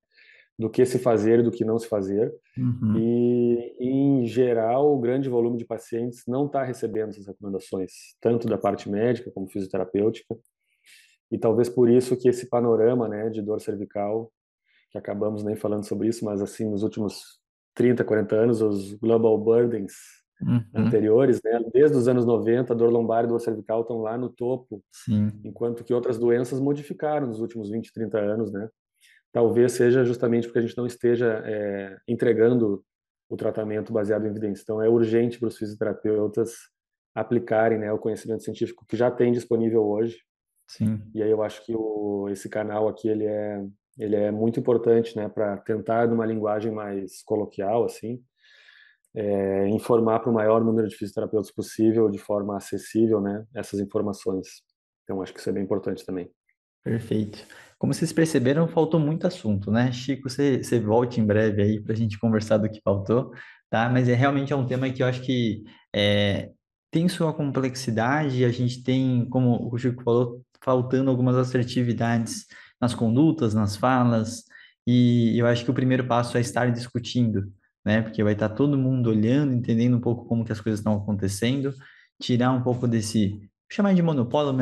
do que se fazer e do que não se fazer. Uhum. E, em geral, o grande volume de pacientes não está recebendo essas recomendações, tanto da parte médica como fisioterapêutica. E talvez por isso que esse panorama, né, de dor cervical, que acabamos nem falando sobre isso, mas assim, nos últimos 30, 40 anos, os global burdens uhum. anteriores, né? Desde os anos 90, a dor lombar e dor cervical estão lá no topo, Sim. enquanto que outras doenças modificaram nos últimos 20, 30 anos, né? Talvez seja justamente porque a gente não esteja é, entregando o tratamento baseado em evidência. Então, é urgente para os fisioterapeutas aplicarem né, o conhecimento científico que já tem disponível hoje. Sim. E aí eu acho que o, esse canal aqui ele é ele é muito importante, né, para tentar, numa linguagem mais coloquial, assim, é, informar para o maior número de fisioterapeutas possível, de forma acessível, né, essas informações. Então, acho que isso é bem importante também. Perfeito. Como vocês perceberam, faltou muito assunto, né? Chico, você, você volte em breve aí para a gente conversar do que faltou, tá? Mas é realmente é um tema que eu acho que é, tem sua complexidade, a gente tem, como o Chico falou, faltando algumas assertividades nas condutas, nas falas, e eu acho que o primeiro passo é estar discutindo, né? Porque vai estar todo mundo olhando, entendendo um pouco como que as coisas estão acontecendo, tirar um pouco desse, chamar de monopólio,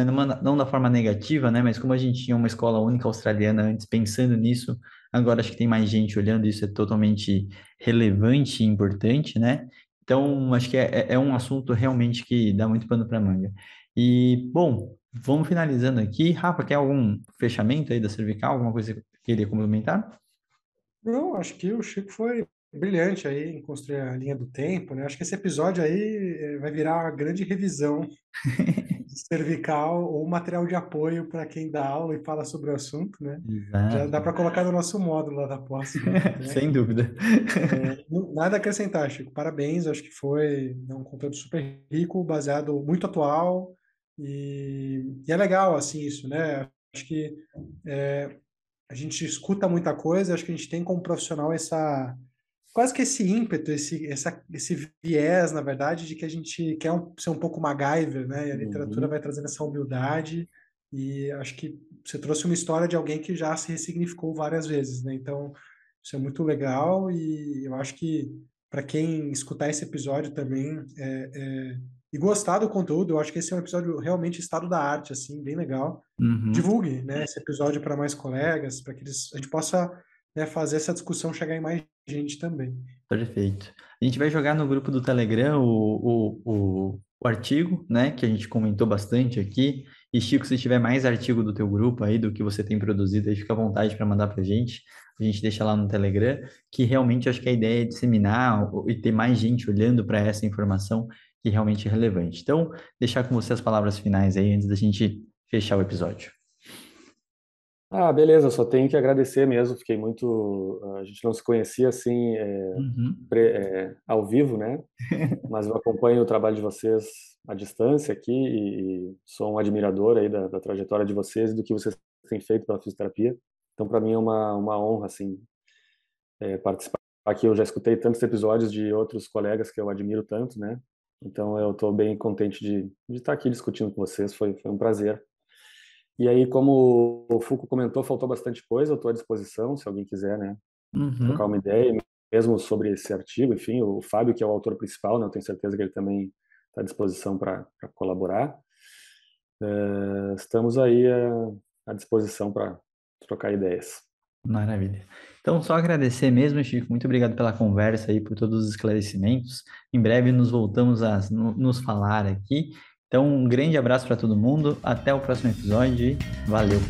não da forma negativa, né? Mas como a gente tinha uma escola única australiana antes, pensando nisso, agora acho que tem mais gente olhando, isso é totalmente relevante e importante, né? Então, acho que é, é, é um assunto realmente que dá muito pano para manga. E, bom, vamos finalizando aqui. Rafa, quer algum fechamento aí da cervical? Alguma coisa que queria complementar? Não, acho que o Chico foi brilhante aí em construir a linha do tempo, né? Acho que esse episódio aí eh, vai virar uma grande revisão cervical ou material de apoio para quem dá aula e fala sobre o assunto, né? Exato. Já dá para colocar no nosso módulo lá da pós. Né? Sem dúvida. É, nada a acrescentar, Chico. Parabéns, acho que foi né, um conteúdo super rico, baseado muito atual, e, e, é legal, assim, isso, né? Acho que é, a gente escuta muita coisa, acho que a gente tem como profissional essa quase que esse ímpeto, esse, essa, esse viés, na verdade, de que a gente quer um, ser um pouco MacGyver, né? E a literatura uhum. vai trazendo essa humildade e acho que você trouxe uma história de alguém que já se ressignificou várias vezes, né? Então, isso é muito legal e eu acho que para quem escutar esse episódio também é, é, e gostar do conteúdo, eu acho que esse é um episódio realmente estado da arte, assim, bem legal. Uhum. Divulgue, né, esse episódio para mais colegas, para que eles, a gente possa né, fazer essa discussão chegar em mais gente também. Perfeito. A gente vai jogar no grupo do Telegram o, o, o, o artigo, né, que a gente comentou bastante aqui. E Chico, se tiver mais artigo do teu grupo aí, do que você tem produzido, aí fica à vontade para mandar para a gente. A gente deixa lá no Telegram, que realmente acho que a ideia é disseminar e ter mais gente olhando para essa informação que realmente é relevante. Então, deixar com você as palavras finais aí antes da gente fechar o episódio. Ah, beleza, só tenho que agradecer mesmo, fiquei muito. A gente não se conhecia assim é, uhum. pre, é, ao vivo, né? Mas eu acompanho o trabalho de vocês à distância aqui e, e sou um admirador aí da, da, trajetória de vocês e do que vocês têm feito pela fisioterapia. Então, para mim é uma, uma honra, assim, é, participar aqui. Eu já escutei tantos episódios de outros colegas que eu admiro tanto, né? Então, eu estou bem contente de, de estar aqui discutindo com vocês, foi, foi um prazer. E aí, como o Fuco comentou, faltou bastante coisa, eu estou à disposição, se alguém quiser, né, uhum. trocar uma ideia, mesmo sobre esse artigo, enfim, o Fábio, que é o autor principal, né, eu tenho certeza que ele também está à disposição para colaborar. É, estamos aí à, à disposição para trocar ideias. Maravilha. Então, só agradecer mesmo, Chico. Muito obrigado pela conversa e por todos os esclarecimentos. Em breve nos voltamos a nos falar aqui então, um grande abraço para todo mundo. Até o próximo episódio valeu!